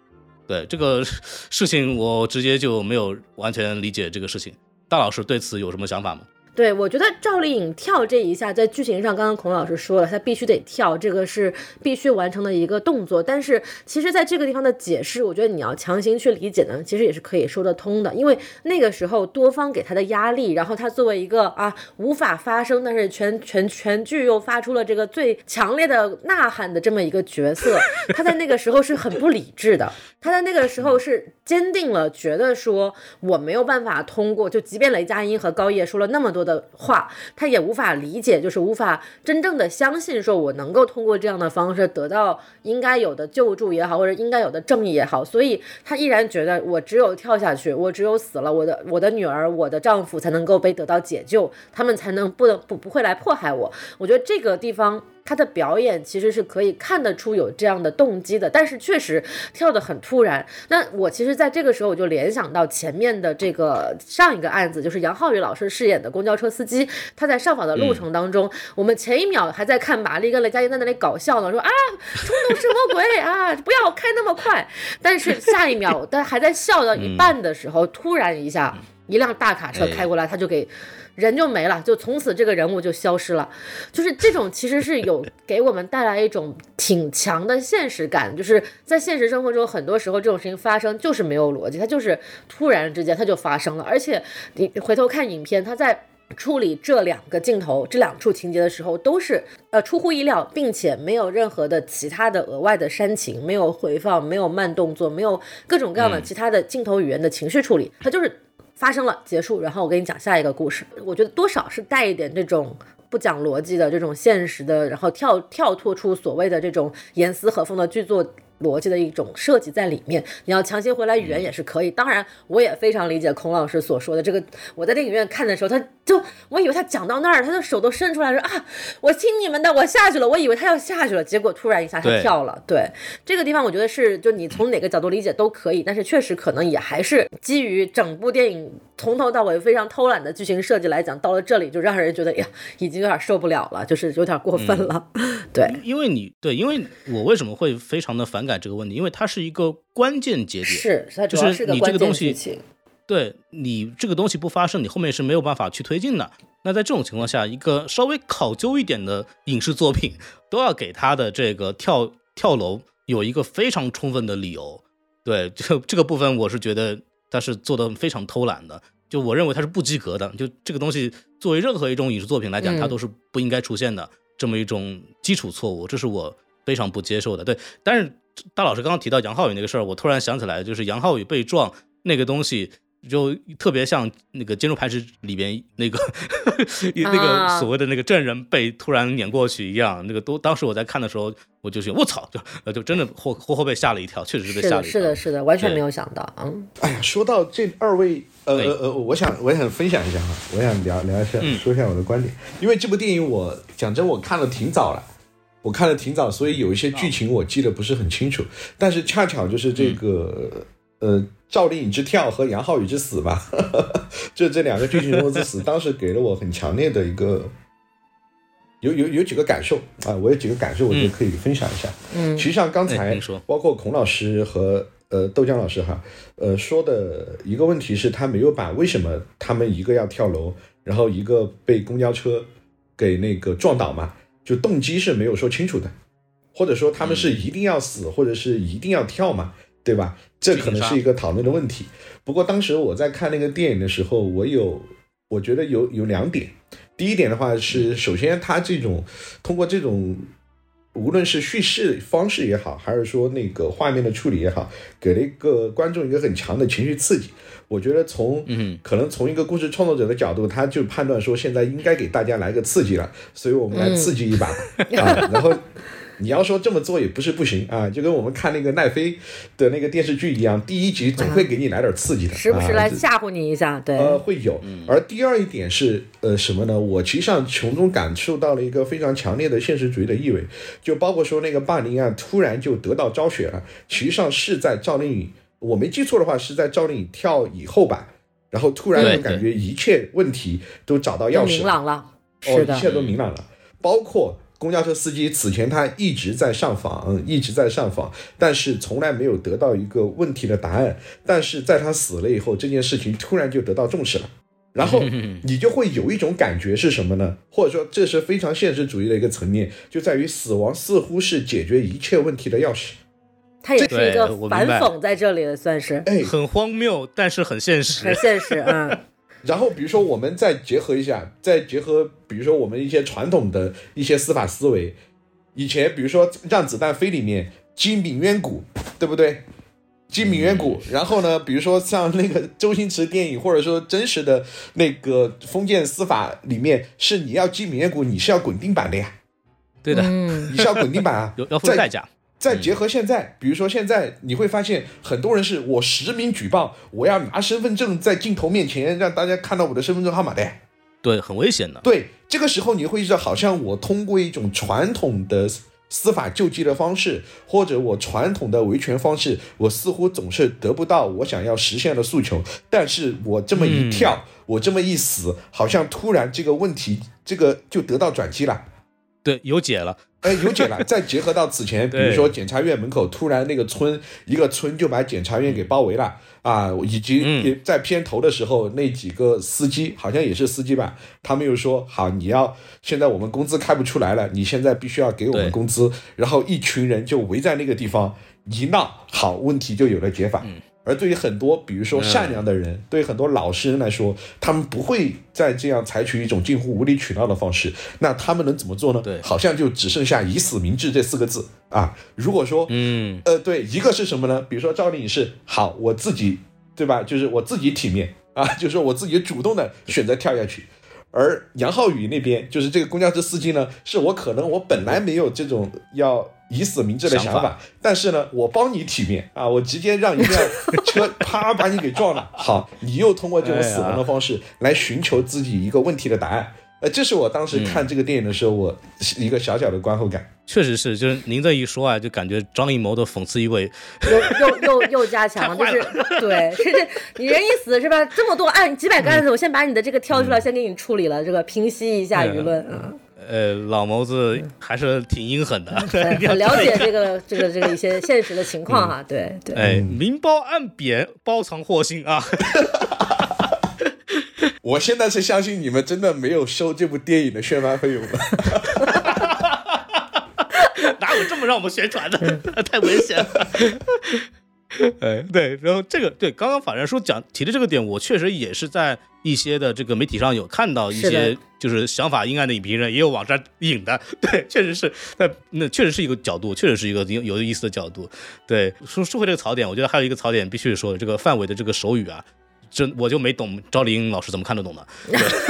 对这个事情，我直接就没有完全理解这个事情。大老师对此有什么想法吗？对，我觉得赵丽颖跳这一下，在剧情上，刚刚孔老师说了，她必须得跳，这个是必须完成的一个动作。但是，其实在这个地方的解释，我觉得你要强行去理解呢，其实也是可以说得通的。因为那个时候多方给她的压力，然后她作为一个啊无法发声，但是全全全剧又发出了这个最强烈的呐喊的这么一个角色，她在那个时候是很不理智的。她在那个时候是坚定了，觉得说我没有办法通过，就即便雷佳音和高叶说了那么多。的话，他也无法理解，就是无法真正的相信，说我能够通过这样的方式得到应该有的救助也好，或者应该有的正义也好，所以他依然觉得我只有跳下去，我只有死了，我的我的女儿，我的丈夫才能够被得到解救，他们才能不能不不会来迫害我。我觉得这个地方。他的表演其实是可以看得出有这样的动机的，但是确实跳得很突然。那我其实在这个时候我就联想到前面的这个上一个案子，就是杨浩宇老师饰演的公交车司机，他在上访的路程当中，我们前一秒还在看玛丽跟雷佳音在那里搞笑呢，说啊冲动是魔鬼啊，不要开那么快。但是下一秒，但还在笑到一半的时候，突然一下一辆大卡车开过来，他就给。人就没了，就从此这个人物就消失了，就是这种其实是有给我们带来一种挺强的现实感，就是在现实生活中很多时候这种事情发生就是没有逻辑，它就是突然之间它就发生了，而且你回头看影片，它在处理这两个镜头这两处情节的时候都是呃出乎意料，并且没有任何的其他的额外的煽情，没有回放，没有慢动作，没有各种各样的其他的镜头语言的情绪处理，它就是。发生了，结束，然后我给你讲下一个故事。我觉得多少是带一点这种不讲逻辑的、这种现实的，然后跳跳脱出所谓的这种严丝合缝的剧作。逻辑的一种设计在里面，你要强行回来语言也是可以。当然，我也非常理解孔老师所说的这个。我在电影院看的时候，他就我以为他讲到那儿，他的手都伸出来说啊，我听你们的，我下去了。我以为他要下去了，结果突然一下他跳了。对这个地方，我觉得是就你从哪个角度理解都可以，但是确实可能也还是基于整部电影从头到尾非常偷懒的剧情设计来讲，到了这里就让人觉得呀，已经有点受不了了，就是有点过分了。对，因为你对，因为我为什么会非常的反感？这个问题，因为它是一个关键节点，是它主要是你这个东西，对你这个东西不发生，你后面是没有办法去推进的。那在这种情况下，一个稍微考究一点的影视作品，都要给他的这个跳跳楼有一个非常充分的理由。对，就这个部分，我是觉得他是做的非常偷懒的。就我认为他是不及格的。就这个东西，作为任何一种影视作品来讲，它都是不应该出现的这么一种基础错误。这是我非常不接受的。对，但是。大老师刚刚提到杨浩宇那个事儿，我突然想起来，就是杨浩宇被撞那个东西，就特别像那个《坚如磐石》里边那个 那个所谓的那个证人被突然碾过去一样。那个都当时我在看的时候，我就是我操，就就真的活活活被吓了一跳，确实是被吓了一跳。是的，是的，完全没有想到。嗯，哎呀，说到这二位，呃呃呃，我想我想分享一下哈，我想聊聊一下，说一下我的观点，因为这部电影我讲真，我看了挺早了。我看的挺早，所以有一些剧情我记得不是很清楚。但是恰巧就是这个，呃，赵丽颖之跳和杨浩宇之死吧，就这两个剧情人物之死，当时给了我很强烈的一个，有有有几个感受啊，我有几个感受，我觉得可以分享一下。嗯，其实像刚才包括孔老师和呃豆浆老师哈，呃说的一个问题是，他没有把为什么他们一个要跳楼，然后一个被公交车给那个撞倒嘛。就动机是没有说清楚的，或者说他们是一定要死，或者是一定要跳嘛，对吧？这可能是一个讨论的问题。不过当时我在看那个电影的时候，我有我觉得有有两点。第一点的话是，首先他这种通过这种。无论是叙事方式也好，还是说那个画面的处理也好，给了一个观众一个很强的情绪刺激。我觉得从嗯，可能从一个故事创作者的角度，他就判断说现在应该给大家来个刺激了，所以我们来刺激一把 啊，然后。你要说这么做也不是不行啊，就跟我们看那个奈飞的那个电视剧一样，第一集总会给你来点刺激的，时不时来吓唬你一下，对，呃，会有。而第二一点是，呃，什么呢？我其实上从中感受到了一个非常强烈的现实主义的意味，就包括说那个霸凌案突然就得到昭雪了，其实上是在赵丽颖，我没记错的话是在赵丽颖跳以后吧，然后突然就感觉一切问题都找到钥匙，明朗了，哦，一切都明朗了，包括。公交车司机此前他一直在上访，一直在上访，但是从来没有得到一个问题的答案。但是在他死了以后，这件事情突然就得到重视了，然后你就会有一种感觉是什么呢？或者说这是非常现实主义的一个层面，就在于死亡似乎是解决一切问题的钥匙。它也是一个反讽在这里的，算是。哎，很荒谬，但是很现实，很现实，嗯。然后，比如说，我们再结合一下，再结合，比如说我们一些传统的一些司法思维，以前比如说《让子弹飞》里面金敏渊谷，对不对？击鸣鸳鼓，然后呢，比如说像那个周星驰电影，或者说真实的那个封建司法里面，是你要击鸣鸳鼓，你是要滚钉板的呀，对的，嗯。你是要滚钉板啊，有要付在代价。再结合现在，比如说现在你会发现，很多人是我实名举报，我要拿身份证在镜头面前让大家看到我的身份证号码的。对，很危险的。对，这个时候你会意识到，好像我通过一种传统的司法救济的方式，或者我传统的维权方式，我似乎总是得不到我想要实现的诉求。但是我这么一跳，我这么一死，好像突然这个问题，这个就得到转机了。对，有解了。哎，有解了。再结合到此前，比如说检察院门口突然那个村一个村就把检察院给包围了啊，以及在片头的时候那几个司机好像也是司机吧，他们又说好，你要现在我们工资开不出来了，你现在必须要给我们工资，然后一群人就围在那个地方一闹，好，问题就有了解法。而对于很多，比如说善良的人，对于很多老实人来说，他们不会再这样采取一种近乎无理取闹的方式。那他们能怎么做呢？对好像就只剩下以死明志这四个字啊。如果说，嗯，呃，对，一个是什么呢？比如说赵丽颖是好，我自己，对吧？就是我自己体面啊，就是说我自己主动的选择跳下去。而杨浩宇那边就是这个公交车司机呢，是我可能我本来没有这种要以死明志的想法，想法但是呢，我帮你体面啊，我直接让一辆 车啪把你给撞了，好，你又通过这种死亡的方式来寻求自己一个问题的答案。呃，这是我当时看这个电影的时候，我一个小小的观后感。确实是，就是您这一说啊，就感觉张艺谋的讽刺意味又又又又加强，就是对，是这你人一死是吧？这么多案几百个案子，我先把你的这个挑出来，先给你处理了，这个平息一下舆论啊。呃，老谋子还是挺阴狠的，很 很了解这个这个这个一些现实的情况哈，对对。哎，明褒暗贬，包藏祸心啊！我现在是相信你们真的没有收这部电影的宣发费用的。哪有这么让我们宣传的？太危险了。哎，对，然后这个对，刚刚法人说讲提的这个点，我确实也是在一些的这个媒体上有看到一些就是想法阴暗的影评人也有往这儿引的，对，确实是，那那确实是一个角度，确实是一个有有意思的角度。对，说说回这个槽点，我觉得还有一个槽点必须说，这个范伟的这个手语啊，真我就没懂赵丽颖老师怎么看得懂的，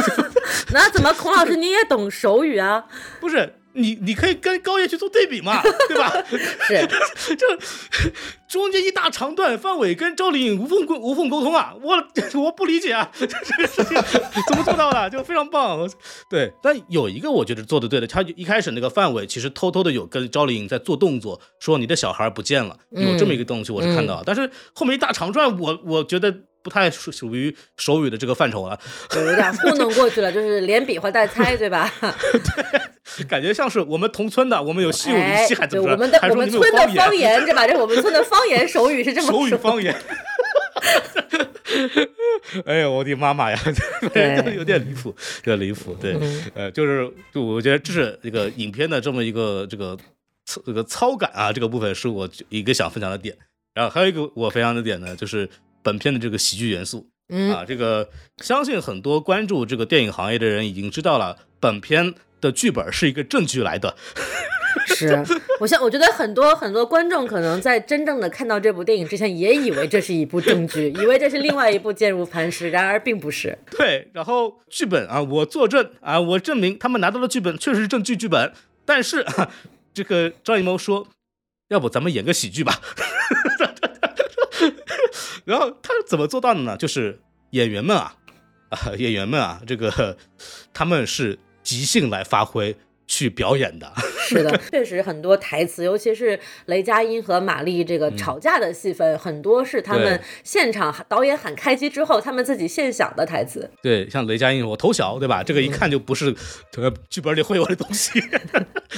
那怎么孔老师你也懂手语啊？不是。你你可以跟高叶去做对比嘛，对吧？是这中间一大长段，范伟跟赵丽颖无缝沟无缝沟通啊，我我不理解啊，这个事情怎么做到的？就非常棒。对，但有一个我觉得做的对的，他一开始那个范伟其实偷偷的有跟赵丽颖在做动作，说你的小孩不见了，有这么一个东西我是看到，但是后面一大长段，我我觉得。不太属属于手语的这个范畴了，有点糊弄过去了，就是连比划带猜，对吧？对 感觉像是我们同村的，我们有稀有灵哎犀，还，怎对，么着？我们的我们村的有方方言，对吧？这我们村的方言手语是这么手语。方言。哎呀，我的妈妈呀，对有点离谱，有点离谱。对，呃，就是就我觉得这是一个影片的这么一个这个这个操感啊，这个部分是我一个想分享的点。然后还有一个我分享的点呢，就是本片的这个喜剧元素。嗯啊，这个相信很多关注这个电影行业的人已经知道了，本片的剧本是一个正剧来的。是，我想，我觉得很多很多观众可能在真正的看到这部电影之前，也以为这是一部正剧，以为这是另外一部《坚如磐石》，然而并不是。对，然后剧本啊，我作证啊，我证明他们拿到的剧本确实是正剧剧本，但是、啊、这个张艺谋说，要不咱们演个喜剧吧。然后他怎么做到的呢？就是演员们啊，啊，演员们啊，这个他们是即兴来发挥去表演的。是的，确实很多台词，尤其是雷佳音和马丽这个吵架的戏份，很多是他们现场导演喊开机之后，他们自己现想的台词。对，像雷佳音，我头小，对吧？这个一看就不是呃剧本里会有的东西。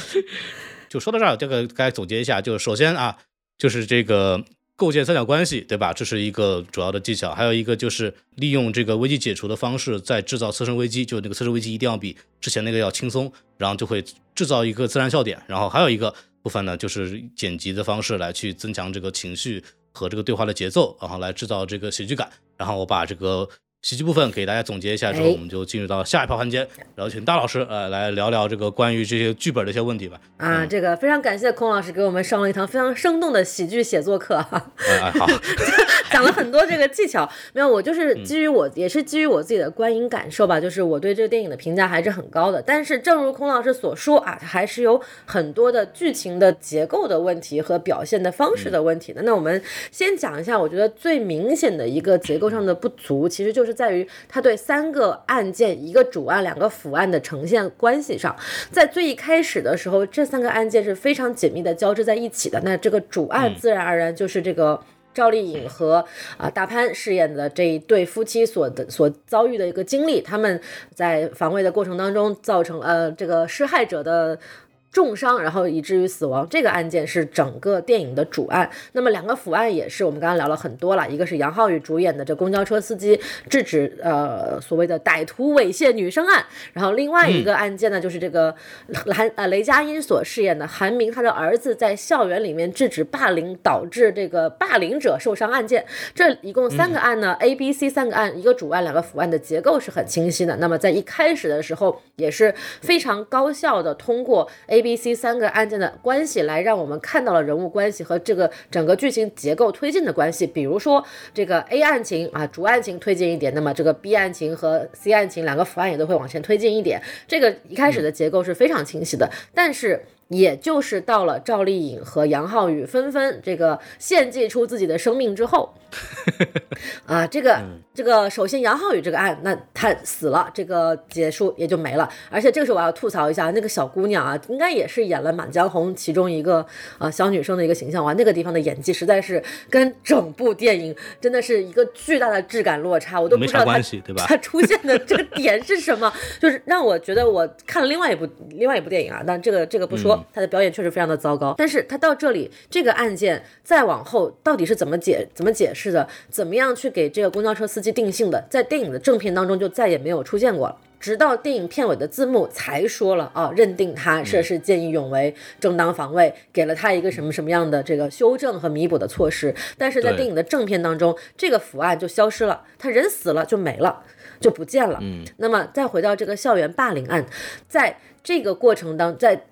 就说到这儿，这个该总结一下，就首先啊，就是这个构建三角关系，对吧？这是一个主要的技巧。还有一个就是利用这个危机解除的方式，再制造次生危机，就那个次生危机一定要比之前那个要轻松，然后就会制造一个自然笑点。然后还有一个部分呢，就是剪辑的方式来去增强这个情绪和这个对话的节奏，然后来制造这个喜剧感。然后我把这个喜剧部分给大家总结一下之后，哎我们就进入到下一趴环节，然后请大老师呃来聊聊这个关于这些剧本的一些问题吧。啊，这个非常感谢孔老师给我们上了一堂非常生动的喜剧写作课哈。哎、哎 好，讲了很多这个技巧，没有，我就是基于我、也是基于我自己的观影感受吧，就是我对这个电影的评价还是很高的。但是正如孔老师所说啊，它还是有很多的剧情的结构的问题和表现的方式的问题的。那我们先讲一下，我觉得最明显的一个结构上的不足，其实就是在于它对三个案件，一个主案、两个辅案的呈现关系上，在最一开始的时候，这三个案件是非常紧密的交织在一起的。那这个主案自然而然就是这个。赵丽颖和啊、大潘饰演的这一对夫妻所的所遭遇的一个经历，他们在防卫的过程当中造成呃这个施害者的。重伤，然后以至于死亡，这个案件是整个电影的主案。那么两个辅案也是我们刚刚聊了很多了，一个是杨浩宇主演的这公交车司机制止呃所谓的歹徒猥亵女生案，然后另外一个案件呢、就是这个韩呃雷佳音所饰演的韩明他的儿子在校园里面制止霸凌，导致这个霸凌者受伤案件。这一共三个案呢、a B、C 三个案，一个主案，两个辅案的结构是很清晰的。那么在一开始的时候也是非常高效的通过 A、B、C 三个案件的关系来让我们看到了人物关系和这个整个剧情结构推进的关系。比如说这个 A 案情啊，主案情推进一点，那么这个 B 案情和 C 案情两个辅案也都会往前推进一点。这个一开始的结构是非常清晰的，但是。也就是到了赵丽颖和杨浩宇纷纷这个献祭出自己的生命之后，啊，这个这个首先杨浩宇这个案，那他死了，这个结束也就没了。而且这个时候我要吐槽一下，那个小姑娘啊，应该也是演了《满江红》其中一个啊小女生的一个形象哇，那个地方的演技实在是跟整部电影真的是一个巨大的质感落差，我都不知道她她出现的这个点是什么，就是让我觉得我看了另外一部另外一部电影啊，但这个这个不说，她的表演确实非常的糟糕。但是他到这里这个案件再往后到底是怎么解怎么解释的，怎么样去给这个公交车司机定性的，在电影的正片当中就再也没有出现过了。直到电影片尾的字幕才说了啊，认定他涉事见义勇为、正当防卫，给了他一个什么什么样的这个修正和弥补的措施。但是在电影的正片当中，这个伏案就消失了，他人死了就没了，就不见了。嗯，那么再回到这个校园霸凌案，在这个过程当在。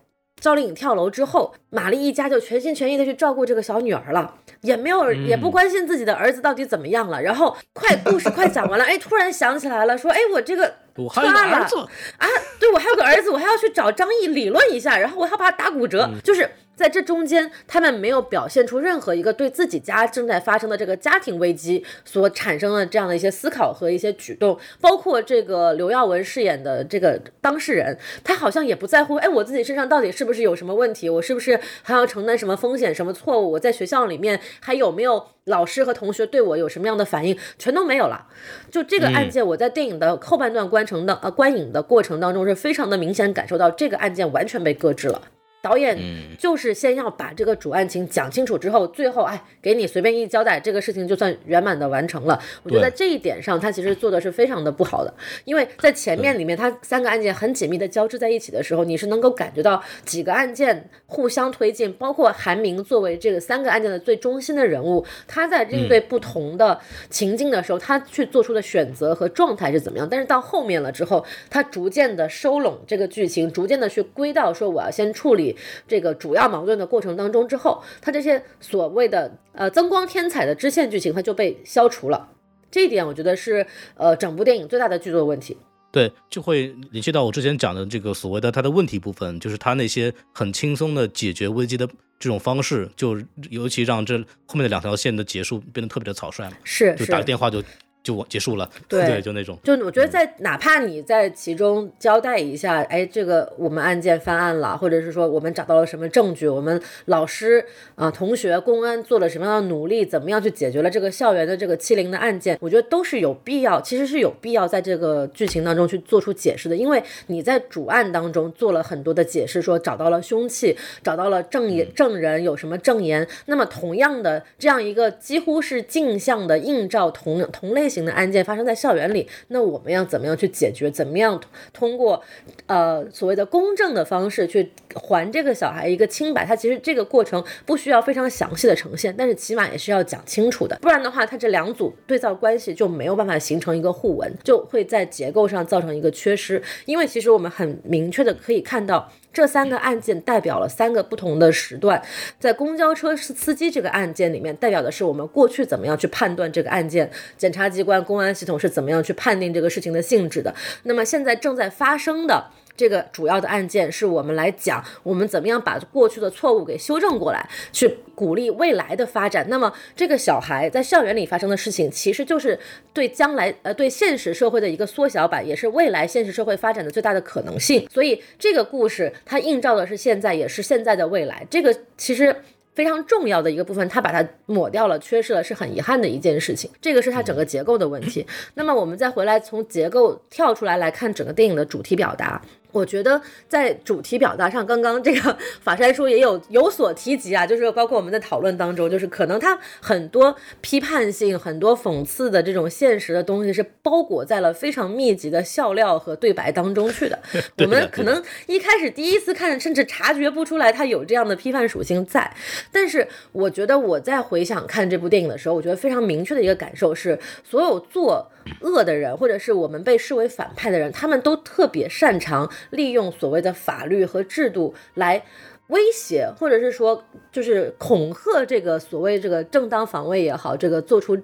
赵丽颖跳楼之后，玛丽一家就全心全意的去照顾这个小女儿了，也没有也不关心自己的儿子到底怎么样了。然后快故事快讲完了，哎，突然想起来了，说，哎，我这个 我还有个儿子，啊，对我还有个儿子，我还要去找张译理论一下，然后我还要把他打骨折，就是在这中间，他们没有表现出任何一个对自己家正在发生的这个家庭危机所产生的这样的一些思考和一些举动，包括这个刘耀文饰演的这个当事人，他好像也不在乎，哎，我自己身上到底是不是有什么问题，我是不是还要承担什么风险、什么错误，我在学校里面还有没有老师和同学对我有什么样的反应，全都没有了。就这个案件，我在电影的后半段观程的呃观影的过程当中，是非常的明显感受到这个案件完全被搁置了。导演就是先要把这个主案情讲清楚之后，最后哎给你随便一交代，这个事情就算圆满的完成了。我觉得在这一点上，他其实做的是非常的不好的，因为在前面里面，他三个案件很紧密的交织在一起的时候，你是能够感觉到几个案件互相推进，包括韩明作为这个三个案件的最中心的人物，他在应对不同的情境的时候，他去做出的选择和状态是怎么样。但是到后面了之后，他逐渐的收拢这个剧情，逐渐的去归到说我要先处理这个主要矛盾的过程当中之后，他这些所谓的呃增光添彩的支线剧情，它就被消除了。这一点我觉得是呃整部电影最大的剧作问题。对，就会联系到我之前讲的这个所谓的它的问题部分，就是它那些很轻松的解决危机的这种方式，就尤其让这后面的两条线的结束变得特别的草率嘛，是就是打个电话就就我结束了，对。就那种。就我觉得在哪怕你在其中交代一下，哎，这个我们案件翻案了，或者是说我们找到了什么证据，我们老师啊、同学、公安做了什么样的努力，怎么样去解决了这个校园的这个欺凌的案件，我觉得都是有必要，其实是有必要在这个剧情当中去做出解释的，因为你在主案当中做了很多的解释，说找到了凶器，找到了证言证人有什么证言，那么同样的这样一个几乎是镜像的映照同同类型的案件发生在校园里，那我们要怎么样去解决？怎么样通过呃所谓的公正的方式去还这个小孩一个清白？他其实这个过程不需要非常详细的呈现，但是起码也是要讲清楚的，不然的话，他这两组对照关系就没有办法形成一个互文，就会在结构上造成一个缺失。因为其实我们很明确的可以看到。这三个案件代表了三个不同的时段，在公交车司司机这个案件里面，代表的是我们过去怎么样去判断这个案件，检察机关、公安系统是怎么样去判定这个事情的性质的。那么现在正在发生的。这个主要的案件是我们来讲，我们怎么样把过去的错误给修正过来，去鼓励未来的发展。那么，这个小孩在校园里发生的事情，其实就是对将来呃对现实社会的一个缩小版，也是未来现实社会发展的最大的可能性。所以，这个故事它映照的是现在，也是现在的未来。这个其实非常重要的一个部分，它把它抹掉了，缺失了，是很遗憾的一件事情。这个是它整个结构的问题。那么，我们再回来从结构跳出来来看整个电影的主题表达。我觉得在主题表达上，刚刚这个法山叔也有有所提及啊，就是包括我们在讨论当中，就是可能他很多批判性、很多讽刺的这种现实的东西是包裹在了非常密集的笑料和对白当中去的。我们可能一开始第一次看，甚至察觉不出来他有这样的批判属性在。但是我觉得我在回想看这部电影的时候，我觉得非常明确的一个感受是，所有做恶的人，或者是我们被视为反派的人，他们都特别擅长。利用所谓的法律和制度来威胁，或者是说，就是恐吓这个所谓这个正当防卫也好，这个做出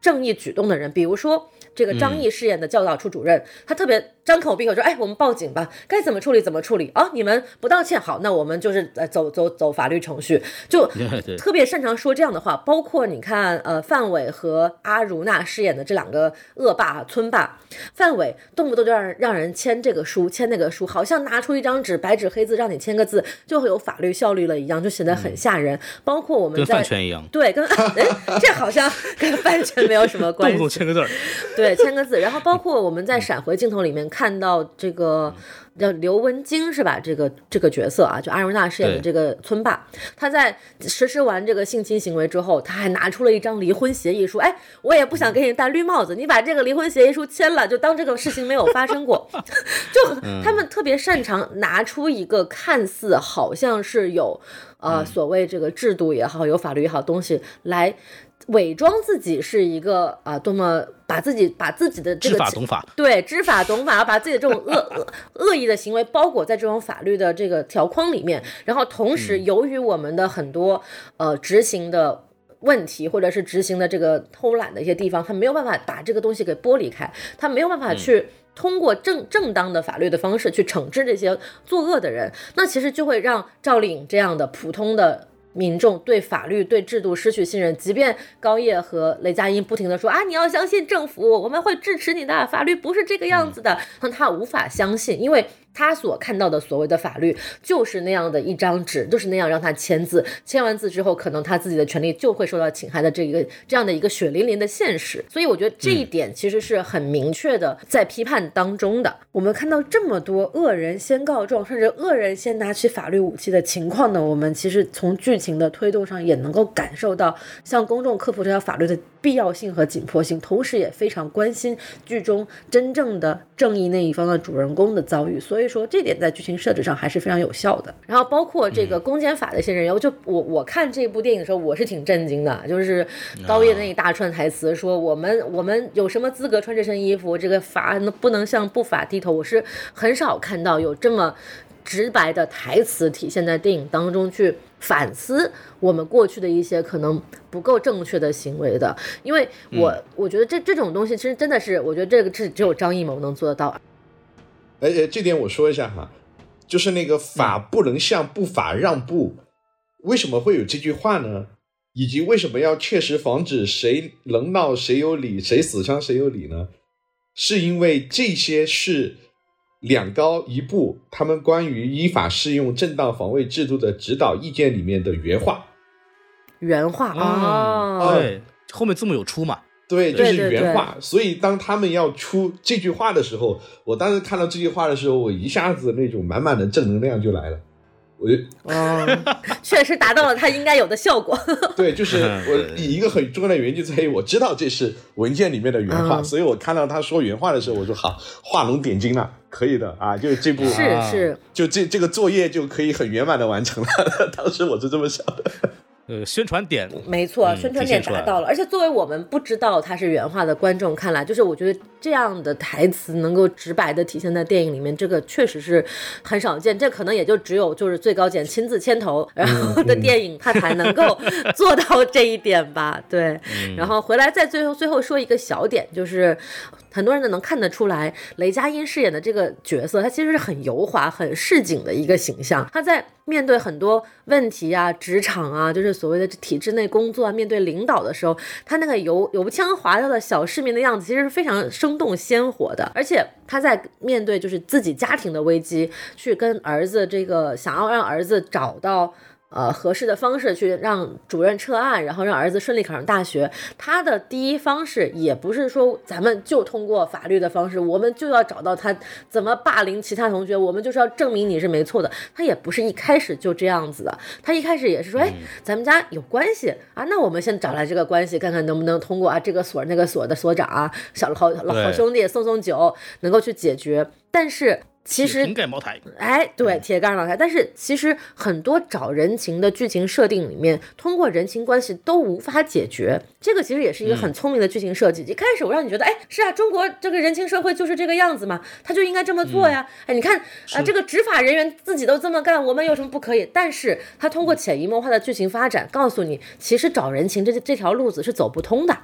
正义举动的人，比如说。这个张译饰演的教导处主任，他特别张口闭口说：“哎，我们报警吧，该怎么处理怎么处理啊？你们不道歉好，那我们就是呃走走走法律程序，就 特别擅长说这样的话。包括你看，呃，范伟和阿如娜饰演的这两个恶霸村霸，范伟动不动就让让人签这个书，签那个书，好像拿出一张纸，白纸黑字让你签个字，就会有法律效率了一样，就显得很吓人。包括我们在跟饭圈一样，对，跟 哎，这好像跟饭圈没有什么关系，动不动签个字儿，对。对，签个字，然后包括我们在闪回镜头里面看到这个叫刘文晶是吧？这个这个角色啊，就阿如娜饰演的这个村霸，他在实施完这个性侵行为之后，他还拿出了一张离婚协议书。哎，我也不想给你戴绿帽子，你把这个离婚协议书签了，就当这个事情没有发生过。就他们特别擅长拿出一个看似好像是有呃所谓这个制度也好，有法律也好东西来。伪装自己是一个啊，多么把自己把自己的这个知法懂法，对知法懂法，把自己的这种恶恶恶意的行为包裹在这种法律的这个条框里面，然后同时由于我们的很多呃执行的问题，或者是执行的这个偷懒的一些地方，他没有办法把这个东西给剥离开，他没有办法去通过正正当的法律的方式去惩治这些作恶的人，那其实就会让赵丽颖这样的普通的。民众对法律、对制度失去信任，即便高叶和雷佳音不停的说啊，你要相信政府，我们会支持你的，法律不是这个样子的，但他无法相信，因为。他所看到的所谓的法律，就是那样的一张纸，就是那样让他签字，签完字之后，可能他自己的权利就会受到侵害的这一个这样的一个血淋淋的现实。所以我觉得这一点其实是很明确的，在批判当中的。我们看到这么多恶人先告状，甚至恶人先拿起法律武器的情况呢，我们其实从剧情的推动上也能够感受到，向公众科普这条法律的必要性和紧迫性，同时也非常关心剧中真正的正义那一方的主人公的遭遇。所以。所以说这点在剧情设置上还是非常有效的。然后包括这个公检法的一些人员，就我我看这部电影的时候，我是挺震惊的。就是高叶那一大串台词，说我们我们有什么资格穿这身衣服？这个法不能向不法低头。我是很少看到有这么直白的台词体现在电影当中去反思我们过去的一些可能不够正确的行为的。因为我我觉得这这种东西其实真的是，我觉得这个是只有张艺谋能做得到。哎哎，这点我说一下哈，就是那个法不能向不法让步，为什么会有这句话呢？以及为什么要切实防止谁能闹谁有理，谁死伤谁有理呢？是因为这些是两高一部他们关于依法适用正当防卫制度的指导意见里面的原话。原话啊，对，后面字幕有出嘛？对，就是原话。所以当他们要出这句话的时候，我当时看到这句话的时候，我一下子那种满满的正能量就来了。我就啊，确实达到了它应该有的效果。对，就是嗯我一个很重要的原因就在于我知道这是文件里面的原话，嗯所以我看到他说原话的时候，我说好，画龙点睛了，可以的啊，就这部是啊是，就这这个作业就可以很圆满的完成了。当时我是这么想的。呃，宣传点没错，嗯宣传点达到了。而且作为我们不知道它是原话的观众看来，就是我觉得这样的台词能够直白的体现在电影里面，这个确实是很少见。这可能也就只有就是最高检亲自牵头，然后的电影它才能够 做到这一点吧？对。然后回来再最后最后说一个小点，就是很多人呢能看得出来，雷佳音饰演的这个角色，他其实是很油滑、很市井的一个形象。他在面对很多问题啊、职场啊，就是所谓的体制内工作啊，面对领导的时候，他那个油油腔滑调的小市民的样子，其实是非常生动鲜活的。而且他在面对就是自己家庭的危机，去跟儿子这个想要让儿子找到。呃，合适的方式去让主任撤案，然后让儿子顺利考上大学。他的第一方式也不是说咱们就通过法律的方式，我们就要找到他怎么霸凌其他同学，我们就是要证明你是没错的。他也不是一开始就这样子的，他一开始也是说，哎，咱们家有关系啊，那我们先找来这个关系，看看能不能通过啊这个所那个所的所长啊，小好老好兄弟送送酒，能够去解决。但是其实哎，对，铁杆老开。但是其实很多找人情的剧情设定里面，通过人情关系都无法解决。这个其实也是一个很聪明的剧情设计。一开始我让你觉得，哎，是啊，中国这个人情社会就是这个样子嘛，他就应该这么做呀。哎，你看啊，这个执法人员自己都这么干，我们有什么不可以？但是他通过潜移默化的剧情发展，告诉你，其实找人情这这条路子是走不通的。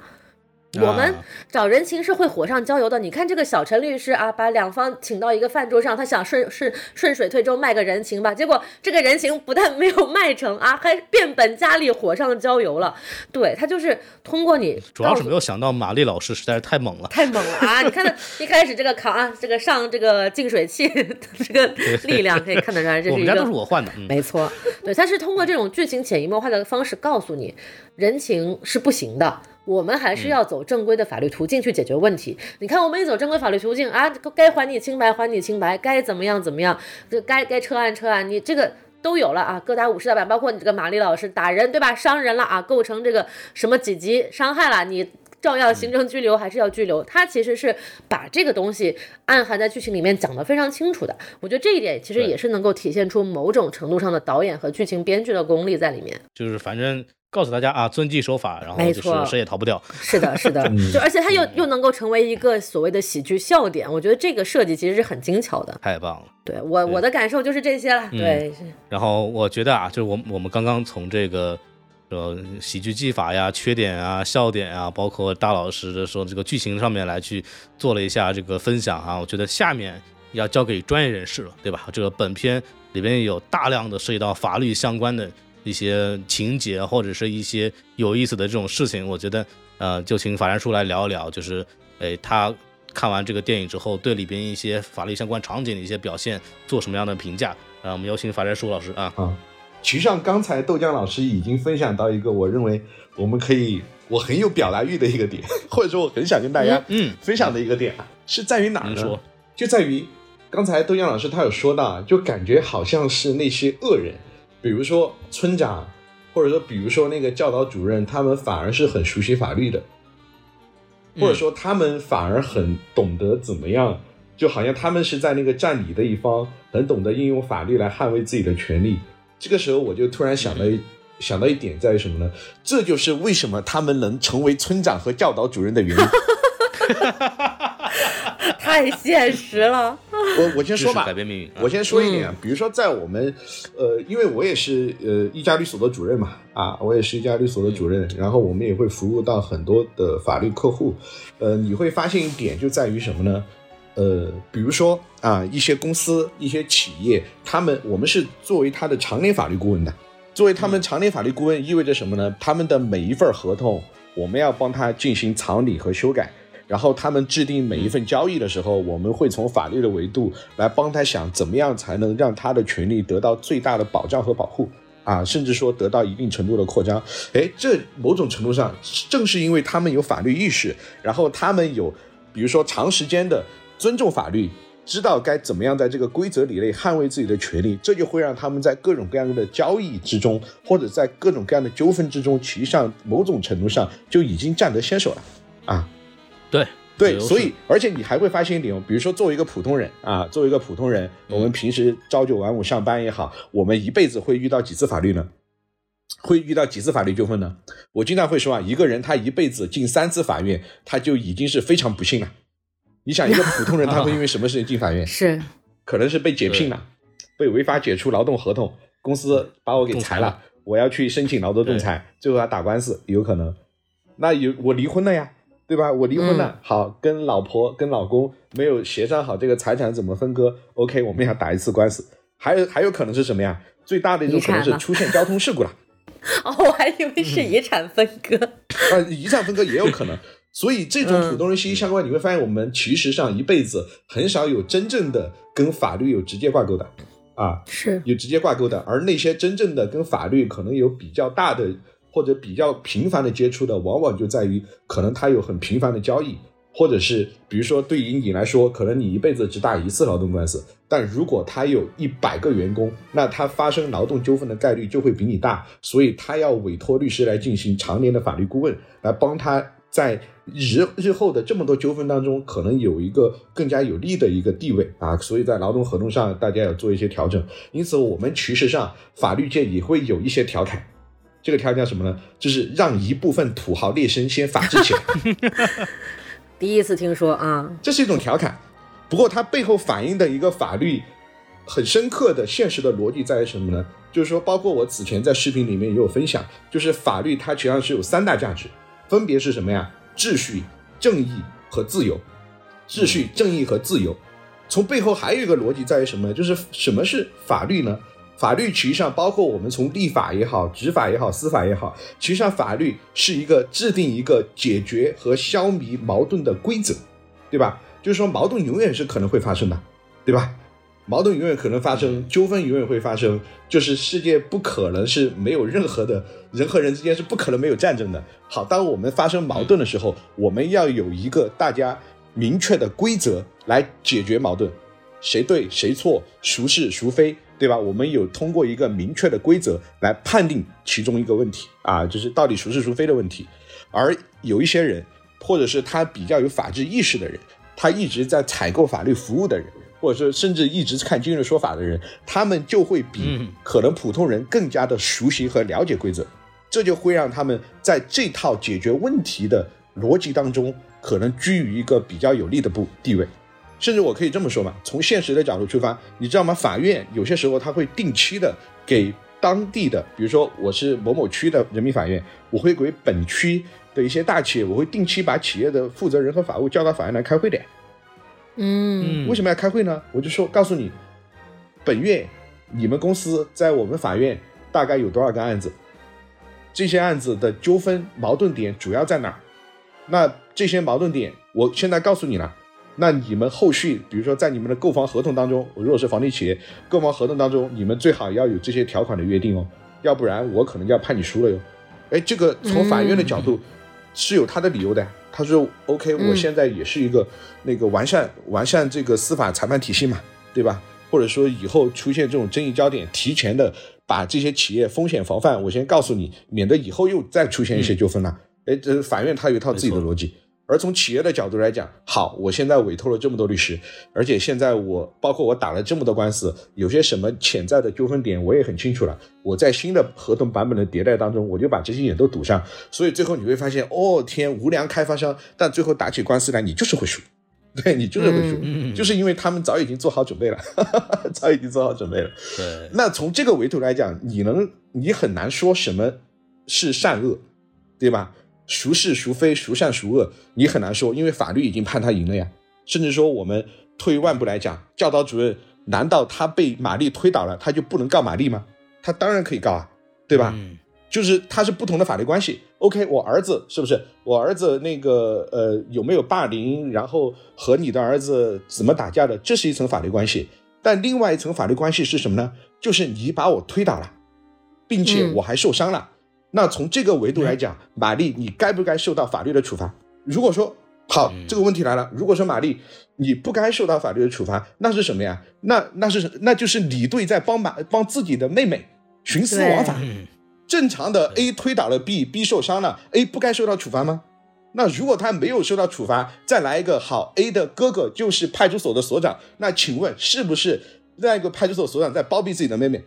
我们啊找人情是会火上浇油的。你看这个小陈律师啊，把两方请到一个饭桌上，他想顺顺顺水推舟卖个人情吧，结果这个人情不但没有卖成啊，还变本加厉，火上浇油了。对他就是通过你主要是没有想到马丽老师实在是太猛了。太猛了 啊！你看他一开始这个扛啊，这个上这个净水器 这个力量，可以看得出来，这是一个我们家都是我换的，嗯，没错，对，他是通过这种剧情潜移默化的方式告诉你，人情是不行的。我们还是要走正规的法律途径去解决问题。你看，我们一走正规法律途径啊，该还你清白还你清白，该怎么样怎么样，这该该撤案撤案，你这个都有了啊。各打五十大板，包括你这个玛丽老师打人对吧？伤人了啊，构成这个什么几级伤害了，你照样行政拘留还是要拘留。他其实是把这个东西暗含在剧情里面讲得非常清楚的。我觉得这一点其实也是能够体现出某种程度上的导演和剧情编剧的功力在里面。就是反正告诉大家啊，遵纪守法，然后就是谁也逃不掉。是的，是的，就而且他又又能够成为一个所谓的喜剧笑点，我觉得这个设计其实是很精巧的。太棒了。对我我的感受就是这些了。对，然后我觉得啊，就是我我们刚刚从这个呃喜剧技法呀、缺点啊、笑点啊，包括大老师的说这个剧情上面来去做了一下这个分享啊，我觉得下面要交给专业人士了，对吧？这个本片里边有大量的涉及到法律相关的一些情节或者是一些有意思的这种事情，我觉得呃就请法然叔来聊一聊，就是诶他。看完这个电影之后，对里边一些法律相关场景的一些表现做什么样的评价？啊，我们有请法然叔老师啊。实上刚才豆浆老师已经分享到一个我认为我们可以我很有表达欲的一个点，或者说我很想跟大家嗯，分享的一个点啊，是在于哪儿呢？说？就在于刚才豆浆老师他有说到啊，就感觉好像是那些恶人，比如说村长，或者说比如说那个教导主任，他们反而是很熟悉法律的，或者说他们反而很懂得怎么样，就好像他们是在那个占理的一方，很懂得应用法律来捍卫自己的权利。这个时候我就突然想到一。想到一点在于什么呢？这就是为什么他们能成为村长和教导主任的原因。太现实了。我我先说吧改，变命运。啊我先说一点啊，比如说在我们，呃，因为我也是呃一家律所的主任嘛，啊，我也是一家律所的主任，然后我们也会服务到很多的法律客户，呃，你会发现一点就在于什么呢？呃，比如说啊，一些公司、一些企业，他们我们是作为他的常年法律顾问的，作为他们常年法律顾问意味着什么呢？他们的每一份合同，我们要帮他进行草拟和修改。然后他们制定每一份交易的时候，我们会从法律的维度来帮他想，怎么样才能让他的权利得到最大的保障和保护啊，甚至说得到一定程度的扩张。哎，这某种程度上正是因为他们有法律意识，然后他们有，比如说长时间的尊重法律，知道该怎么样在这个规则里内捍卫自己的权利，这就会让他们在各种各样的交易之中，或者在各种各样的纠纷之中，其实上某种程度上就已经占得先手了啊。对对，所以而且你还会发现一点哦，比如说作为一个普通人啊，作为一个普通人，我们平时朝九晚五上班也好，我们一辈子会遇到几次法律呢？会遇到几次法律纠纷呢？我经常会说啊，一个人他一辈子进三次法院，他就已经是非常不幸了。你想，一个普通人他会因为什么事情进法院？是可能是被解聘了，被违法解除劳动合同，公司把我给裁了，我要去申请劳动仲裁，最后要打官司，有可能。那有我离婚了呀，对吧？我离婚了，好，跟老婆跟老公没有协商好这个财产怎么分割，OK，我们要打一次官司。还有还有可能是什么呀？最大的一种可能是出现交通事故了。哦，我还以为是遗产分割。呃，遗产分割也有可能。所以这种普通人息息相关，你会发现我们其实上一辈子很少有真正的跟法律有直接挂钩的啊，是有直接挂钩的。而那些真正的跟法律可能有比较大的或者比较频繁的接触的，往往就在于可能他有很频繁的交易，或者是比如说对于你来说，可能你一辈子只打一次劳动官司，但如果他有一百个员工，那他发生劳动纠纷的概率就会比你大，所以他要委托律师来进行常年的法律顾问，来帮他在日日后的这么多纠纷当中，可能有一个更加有利的一个地位啊，所以在劳动合同上大家要做一些调整。因此，我们其实上法律界也会有一些调侃。这个调侃叫什么呢？就是让一部分土豪劣绅先法治起来。第一次听说啊，这是一种调侃，不过它背后反映的一个法律很深刻的现实的逻辑在于什么呢？就是说，包括我此前在视频里面也有分享，就是法律它实际上是有三大价值，分别是什么呀？秩序、正义和自由。秩序、正义和自由，从背后还有一个逻辑在于什么呢？就是什么是法律呢？法律实际上包括我们从立法也好、执法也好、司法也好，实际上法律是一个制定一个解决和消弭矛盾的规则，对吧？就是说矛盾永远是可能会发生的，对吧？矛盾永远可能发生，纠纷永远会发生，就是世界不可能是没有任何的人和人之间是不可能没有战争的。好，当我们发生矛盾的时候，我们要有一个大家明确的规则来解决矛盾，谁对谁错，孰是孰非，对吧？我们有通过一个明确的规则来判定其中一个问题啊，就是到底孰是孰非的问题。而有一些人，或者是他比较有法治意识的人，他一直在采购法律服务的人，或者说甚至一直看今日说法的人，他们就会比嗯可能普通人更加的熟悉和了解规则，这就会让他们在这套解决问题的逻辑当中，可能居于一个比较有利的部地位。甚至我可以这么说嘛，从现实的角度出发，你知道吗？法院有些时候他会定期的给当地的，比如说我是某某区的人民法院，我会给本区的一些大企业，我会定期把企业的负责人和法务叫到法院来开会的。嗯，为什么要开会呢？我就说告诉你，本月你们公司在我们法院大概有多少个案子？这些案子的纠纷矛盾点主要在哪儿？那这些矛盾点，我现在告诉你了。那你们后续，比如说在你们的购房合同当中，我如果是房地企业购房合同当中，你们最好要有这些条款的约定哦，要不然我可能就要判你输了哟。哎，这个从法院的角度是有他的理由的。他说：“OK，我现在也是一个那个完善完善这个司法裁判体系嘛，对吧？或者说以后出现这种争议焦点，提前的把这些企业风险防范，我先告诉你，免得以后又再出现一些纠纷了。哎，这法院他有一套自己的逻辑。而从企业的角度来讲，好，我现在委托了这么多律师，而且现在我包括我打了这么多官司，有些什么潜在的纠纷点我也很清楚了。我在新的合同版本的迭代当中，我就把这些点都堵上。所以最后你会发现，哦天，无良开发商，但最后打起官司来，你就是会输，对你就是会输，嗯 就是因为他们早已经做好准备了，早已经做好准备了。对，那从这个维度来讲，你能你很难说什么是善恶，对吧？孰是孰非，孰善孰恶，你很难说，因为法律已经判他赢了呀。甚至说，我们退一万步来讲，教导主任难道他被玛丽推倒了，他就不能告玛丽吗？他当然可以告啊，对吧？嗯就是他是不同的法律关系。OK，我儿子是不是？我儿子那个呃有没有霸凌，然后和你的儿子怎么打架的，这是一层法律关系。但另外一层法律关系是什么呢？就是你把我推倒了，并且嗯我还受伤了。那从这个维度来讲，玛丽，你该不该受到法律的处罚？如果说好，这个问题来了，如果说玛丽你不该受到法律的处罚，那是什么呀？那那是那就是李队在帮马帮自己的妹妹徇私枉法。嗯正常的 A 推倒了 B，B 受伤了，A 不该受到处罚吗？那如果他没有受到处罚，再来一个好 A 的哥哥就是派出所的所长，那请问是不是那个派出所所长在包庇自己的妹妹？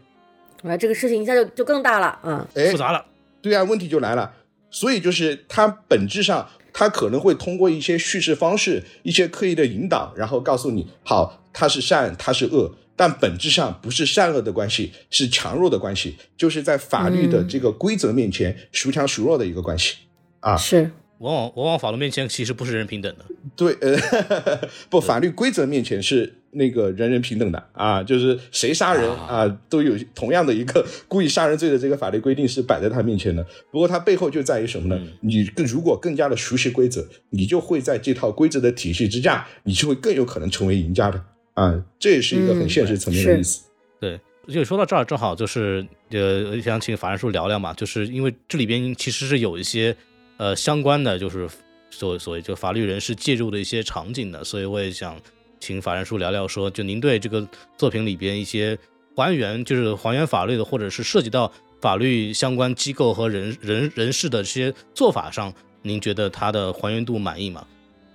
啊，这个事情一下就就更大了，嗯，哎复，杂了。对啊，问题就来了。所以就是它本质上，它可能会通过一些叙事方式、一些刻意的引导，然后告诉你，好，他是善，他是恶，但本质上不是善恶的关系，是强弱的关系，就是在法律的这个规则面前，孰强孰弱的一个关系。啊，是，往往往往法律面前其实不是人平等的。对，呃，不，法律规则面前是那个人人平等的啊，就是谁杀人啊，都有同样的一个故意杀人罪的这个法律规定是摆在他面前的。不过它背后就在于什么呢？你更如果更加的熟悉规则，你就会在这套规则的体系之下，你就会更有可能成为赢家的啊，这也是一个很现实层面的嗯意思。对，就说到这儿，正好就是呃，想请法人叔聊聊嘛，就是因为这里边其实是有一些呃相关的，就是所所谓就法律人士介入的一些场景的，所以我也想请法人叔聊聊说，就您对这个作品里边一些还原，就是还原法律的，或者是涉及到法律相关机构和人人人士的这些做法上，您觉得它的还原度满意吗？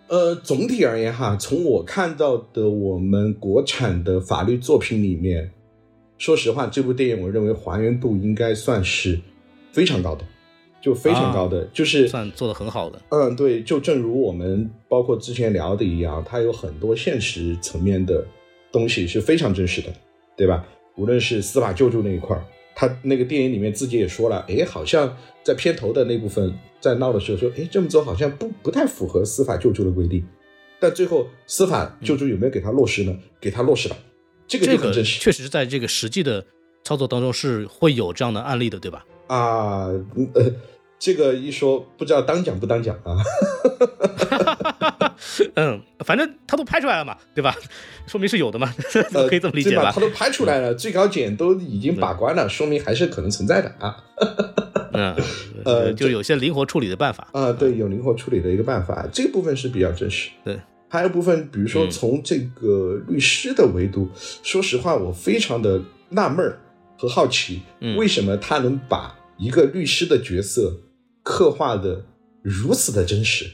呃，总体而言哈，从我看到的我们国产的法律作品里面，说实话，这部电影我认为还原度应该算是非常高的，就非常高的，就是算做的很好的。嗯，对，就正如我们包括之前聊的一样，它有很多现实层面的东西是非常真实的，对吧？无论是司法救助那一块儿，他那个电影里面自己也说了，哎，好像在片头的那部分在闹的时候说，哎，这么做好像不不太符合司法救助的规定，但最后司法救助有没有给他落实呢？给他落实了，这个这个就很真实确实在这个实际的操作当中是会有这样的案例的，对吧？啊，嗯呃，这个一说不知道当讲不当讲啊。嗯，反正他都拍出来了嘛，对吧？说明是有的嘛，呃，可以这么理解吧对他？都拍出来了，最高检都已经把关了，说明还是可能存在的啊。嗯，呃就有些灵活处理的办法。啊，对，有灵活处理的一个办法，这个部分是比较真实。对，还有部分，比如说嗯从这个律师的维度，说实话，我非常的纳闷儿和好奇，嗯为什么他能把一个律师的角色刻画的如此的真实？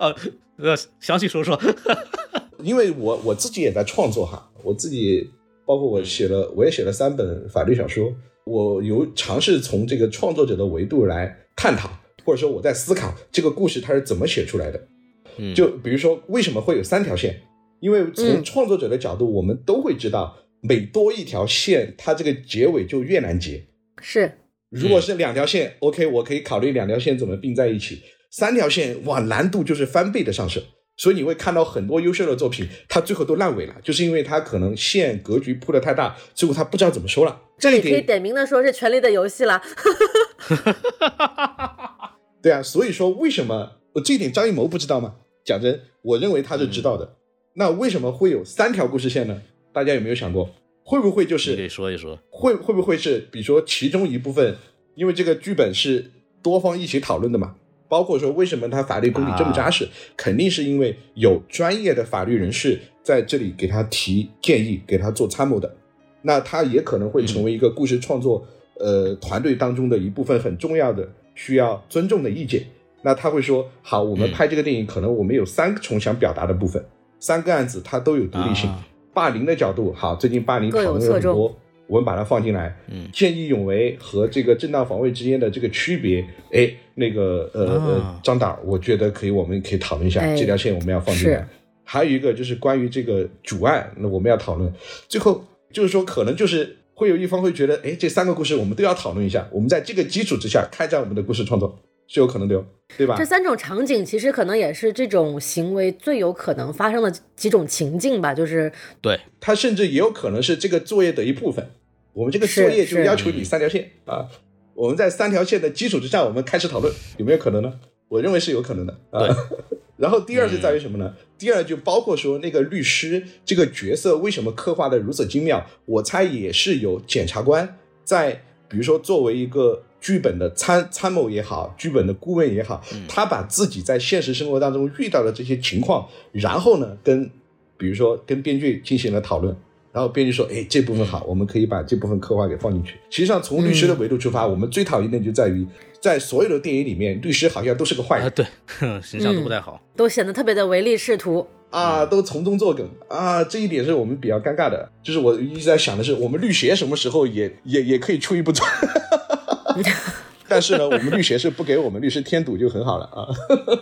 呃，呃，详细说说。因为我我自己也在创作哈，我自己包括我写了，我也写了三本法律小说，我有尝试从这个创作者的维度来探讨，或者说我在思考这个故事它是怎么写出来的。嗯，就比如说为什么会有三条线？因为从嗯创作者的角度，我们都会知道，每多一条线，它这个结尾就越难结。是，如果是两条线、o k 我可以考虑两条线怎么并在一起。三条线，哇，难度就是翻倍的上升。所以你会看到很多优秀的作品，它最后都烂尾了，就是因为它可能线格局铺的太大，最后它不知道怎么收了。这里可以点点名的说是《权力的游戏》了。对啊，所以说为什么我这一点张艺谋不知道吗？讲真，我认为他是知道的。那为什么会有三条故事线呢？大家有没有想过，会不会就你可以说一说。会会不会是，比如说其中一部分，因为这个剧本是多方一起讨论的嘛，包括说为什么他法律功底这么扎实，肯定是因为有专业的法律人士在这里给他提建议，给他做参谋的。那他也可能会成为一个故事创作、呃团队当中的一部分很重要的需要尊重的意见。那他会说：好，我们嗯拍这个电影，可能我们有三重想表达的部分，三个案子它都有独立性。啊霸凌的角度，好，最近霸凌讨论了很多，我们把它放进来。嗯见义勇为和这个正当防卫之间的这个区别，哎，那个呃张导，我觉得可以，我们可以讨论一下哎这条线，我们要放进来。还有一个就是关于这个主案，那我们要讨论。最后就是说，可能就是会有一方会觉得，哎，这三个故事我们都要讨论一下，我们在这个基础之下开展我们的故事创作是有可能的哟，对吧这？三种场景其实可能也是这种行为最有可能发生的几种情境吧，就是对，它甚至也有可能是这个作业的一部分。我们这个作业就要求嗯你三条线啊，我们在三条线的基础之上，我们开始讨论，有没有可能呢？我认为是有可能的啊。然后第二是在于什么呢？第二就包括说那个律师这个角色为什么刻画的如此精妙？我猜也是有检察官在比如说作为一个剧本的参参谋也好，剧本的顾问也好，他把自己在现实生活当中遇到的这些情况，然后呢，跟比如说跟编剧进行了讨论。然后编剧说：“哎，这部分好，我们可以把这部分刻画给放进去。”实际上，从律师的维度出发，我们最讨厌的就在于，在所有的电影里面，律师好像都是个坏啊，人对，形象都不太好。都显得特别的唯利是图。啊，都从中作梗啊，这一点是我们比较尴尬的。就是我一直在想的是，我们律协什么时候也也也可以出一部作？但是呢，我们律协是不给我们律师添堵就很好了啊。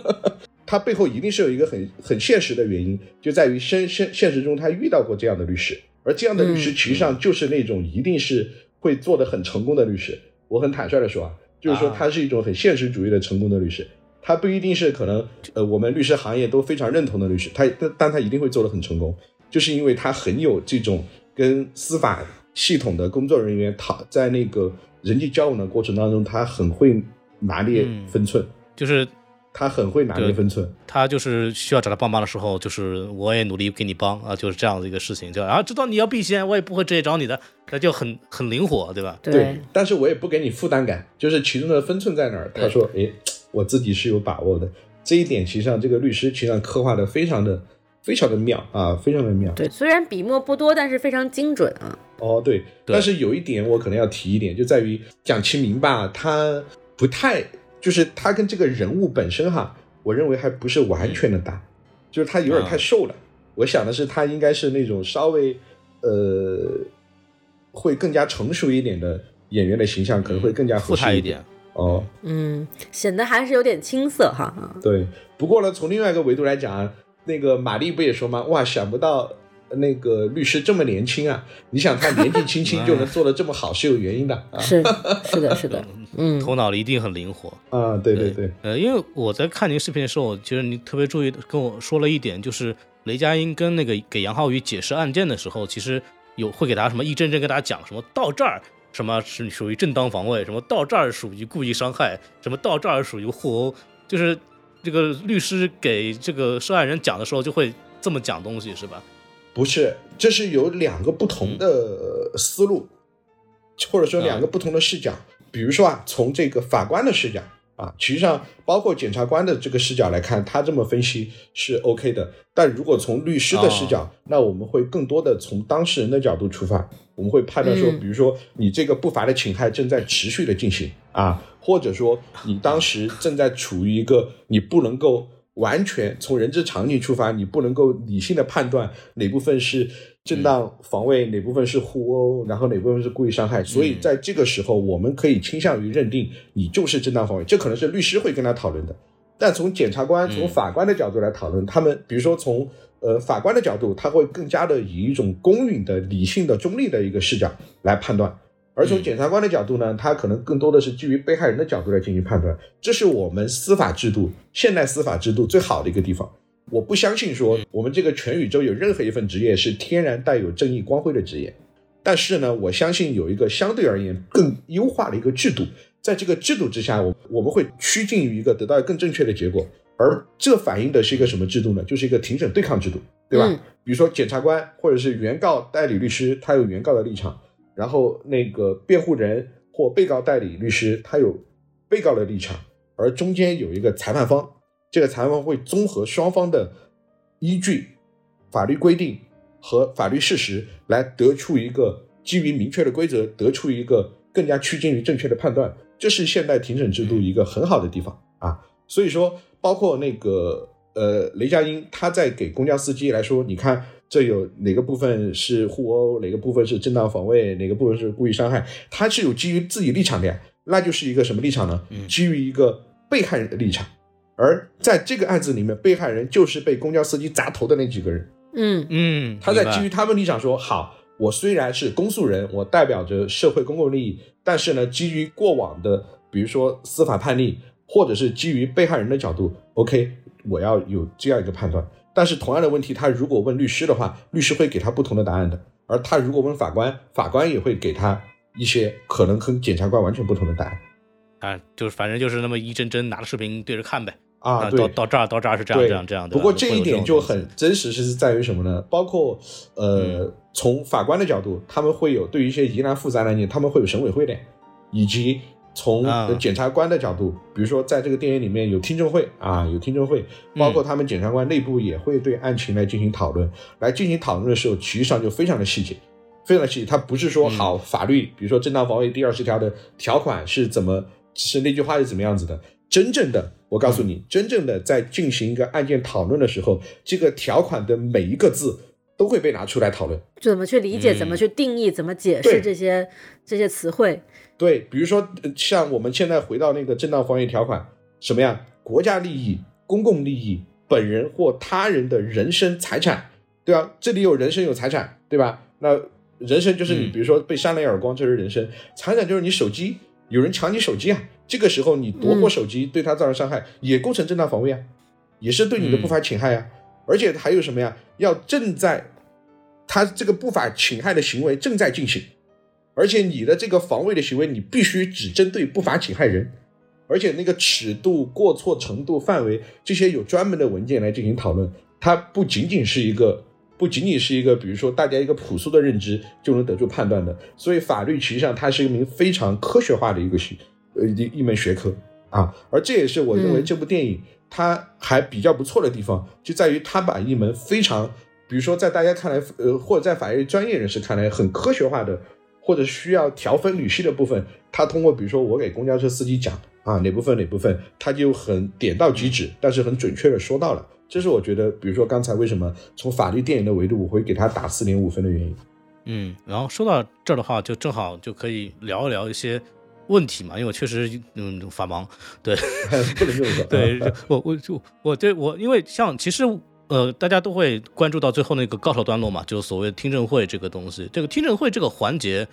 他背后一定是有一个很很现实的原因，就在于现现现实中他遇到过这样的律师，而这样的律师实际上就是那种一定是会做的很成功的律师。我很坦率的说啊，就是说他是一种很现实主义的成功的律师。他不一定是可能呃我们律师行业都非常认同的律师，他但但他一定会做的很成功，就是因为他很有这种跟司法系统的工作人员讨在那个人际交往的过程当中，他很会拿捏分寸，就是他很会拿捏分寸。他就是需要找他帮忙的时候，就是我也努力给你帮啊，就是这样的一个事情，就啊知道你要避嫌，我也不会直接找你的，那就很很灵活，对吧？对，但是我也不给你负担感，就是其中的分寸在哪儿？他说，哎。我自己是有把握的，这一点其实上这个律师其实上刻画的非常的非常的妙啊，非常的妙。对，虽然笔墨不多，但是非常精准啊。哦，对，但是有一点我可能要提一点，就在于蒋奇明吧，他不太就是他跟这个人物本身哈，我认为还不是完全的搭，就是他有点太瘦了。我想的是他应该是那种稍微呃会更加成熟一点的演员的形象，可能会更加合适一点。哦，嗯，显得还是有点青涩哈。对，不过呢，从另外一个维度来讲，那个玛丽不也说吗？哇，想不到那个律师这么年轻啊！你想他年纪轻轻就能做的这么好，是有原因的。是是的，是的，嗯，头脑里一定很灵活啊。对对对，呃，因为我在看您视频的时候，其实你特别注意跟我说了一点，就是雷佳音跟那个给杨浩宇解释案件的时候，其实有会给大家什么一阵阵跟大家讲什么到这儿。什么是属于正当防卫？什么到这儿属于故意伤害？什么到这儿属于互殴？就是这个律师给这个受害人讲的时候，就会这么讲东西，是吧？不是，这是有两个不同的思路，或者说两个不同的视角。比如说啊，从这个法官的视角。啊，实际上包括检察官的这个视角来看，他这么分析是 OK 的。但如果从律师的视角，那我们会更多的从当事人的角度出发，我们会判断说，比如说你这个不法的侵害正在持续的进行啊，或者说你当时正在处于一个你不能够完全从人之常情出发，你不能够理性的判断哪部分是。正当防卫哪部分是互殴，然后哪部分是故意伤害？所以在这个时候，我们可以倾向于认定你就是正当防卫。这可能是律师会跟他讨论的。但从检察官、从法官的角度来讨论，他们比如说从呃法官的角度，他会更加的以一种公允的、理性的、中立的一个视角来判断；而从检察官的角度呢，他可能更多的是基于被害人的角度来进行判断。这是我们司法制度、现代司法制度最好的一个地方。我不相信说我们这个全宇宙有任何一份职业是天然带有正义光辉的职业，但是呢，我相信有一个相对而言更优化的一个制度，在这个制度之下，我我们会趋近于一个得到更正确的结果，而这反映的是一个什么制度呢？就是一个庭审对抗制度，对吧？比如说检察官或者是原告代理律师，他有原告的立场，然后那个辩护人或被告代理律师，他有被告的立场，而中间有一个裁判方。这个裁判方会综合双方的依据、法律规定和法律事实，来得出一个基于明确的规则，得出一个更加趋近于正确的判断。这是现代庭审制度一个很好的地方啊。所以说，包括那个呃雷佳音，他在给公交司机来说，你看这有哪个部分是互殴，哪个部分是正当防卫，哪个部分是故意伤害，他是有基于自己立场的呀。那就是一个什么立场呢？基于一个被害人的立场。而在这个案子里面，被害人就是被公交司机砸头的那几个人。嗯嗯，他在基于他们立场说：好，我虽然是公诉人，我代表着社会公共利益，但是呢，基于过往的，比如说司法判例，或者是基于被害人的角度，OK，我要有这样一个判断。但是同样的问题，他如果问律师的话，律师会给他不同的答案的；而他如果问法官，法官也会给他一些可能跟检察官完全不同的答案。啊，就是反正就是那么一帧帧拿着视频对着看呗。啊，到到这儿到这儿是这样这样这样的。不过这一点就很真实，是在于什么呢？包括呃，从法官的角度，他们会有对于一些疑难复杂案件，他们会有审委会的。以及从检察官的角度，比如说在这个电影里面有听证会啊，有听证会，包括他们检察官内部也会对案情来进行讨论。来进行讨论的时候，其实上就非常的细节，非常的细节。它不是说嗯好法律，比如说正当防卫第二十条的条款是怎么，是那句话是怎么样子的。真正的，我告诉你，真正的在进行一个案件讨论的时候，这个条款的每一个字都会被拿出来讨论。怎么去理解，嗯怎么去定义，怎么解释这些这些词汇？对，比如说呃像我们现在回到那个正当防卫条款，什么呀？国家利益、公共利益、本人或他人的人身财产，对吧？这里有人身有财产，对吧？那人身就是你，嗯比如说被扇了一耳光，这是人身；财产就是你手机，有人抢你手机啊，这个时候你夺过手机，对他造成伤害，也构成正当防卫啊，也是对你的不法侵害啊。而且还有什么呀？要正在他这个不法侵害的行为正在进行。而且你的这个防卫的行为，你必须只针对不法侵害人，而且那个尺度、过错程度、范围这些有专门的文件来进行讨论。它不仅仅是一个，不仅仅是一个，比如说大家一个朴素的认知就能得出判断的。所以法律实际上它是一名非常科学化的一个学，呃一一门学科啊。而这也是我认为嗯这部电影它还比较不错的地方，就在于它把一门非常，比如说在大家看来，呃，或者在法律专业人士看来很科学化的。或者需要调分缕析的部分，他通过比如说我给公交车司机讲啊哪部分哪部分，他就很点到即止，但是很准确的说到了。这是我觉得，比如说刚才为什么从法律电影的维度我会给他打四点五分的原因。嗯，然后说到这儿的话，就正好就可以聊一聊一些问题嘛，因为我确实嗯法盲，对 不能这么说。对，我我就我对我因为像其实呃大家都会关注到最后那个高潮段落嘛，就是所谓的听证会这个东西，这个听证会这个环节，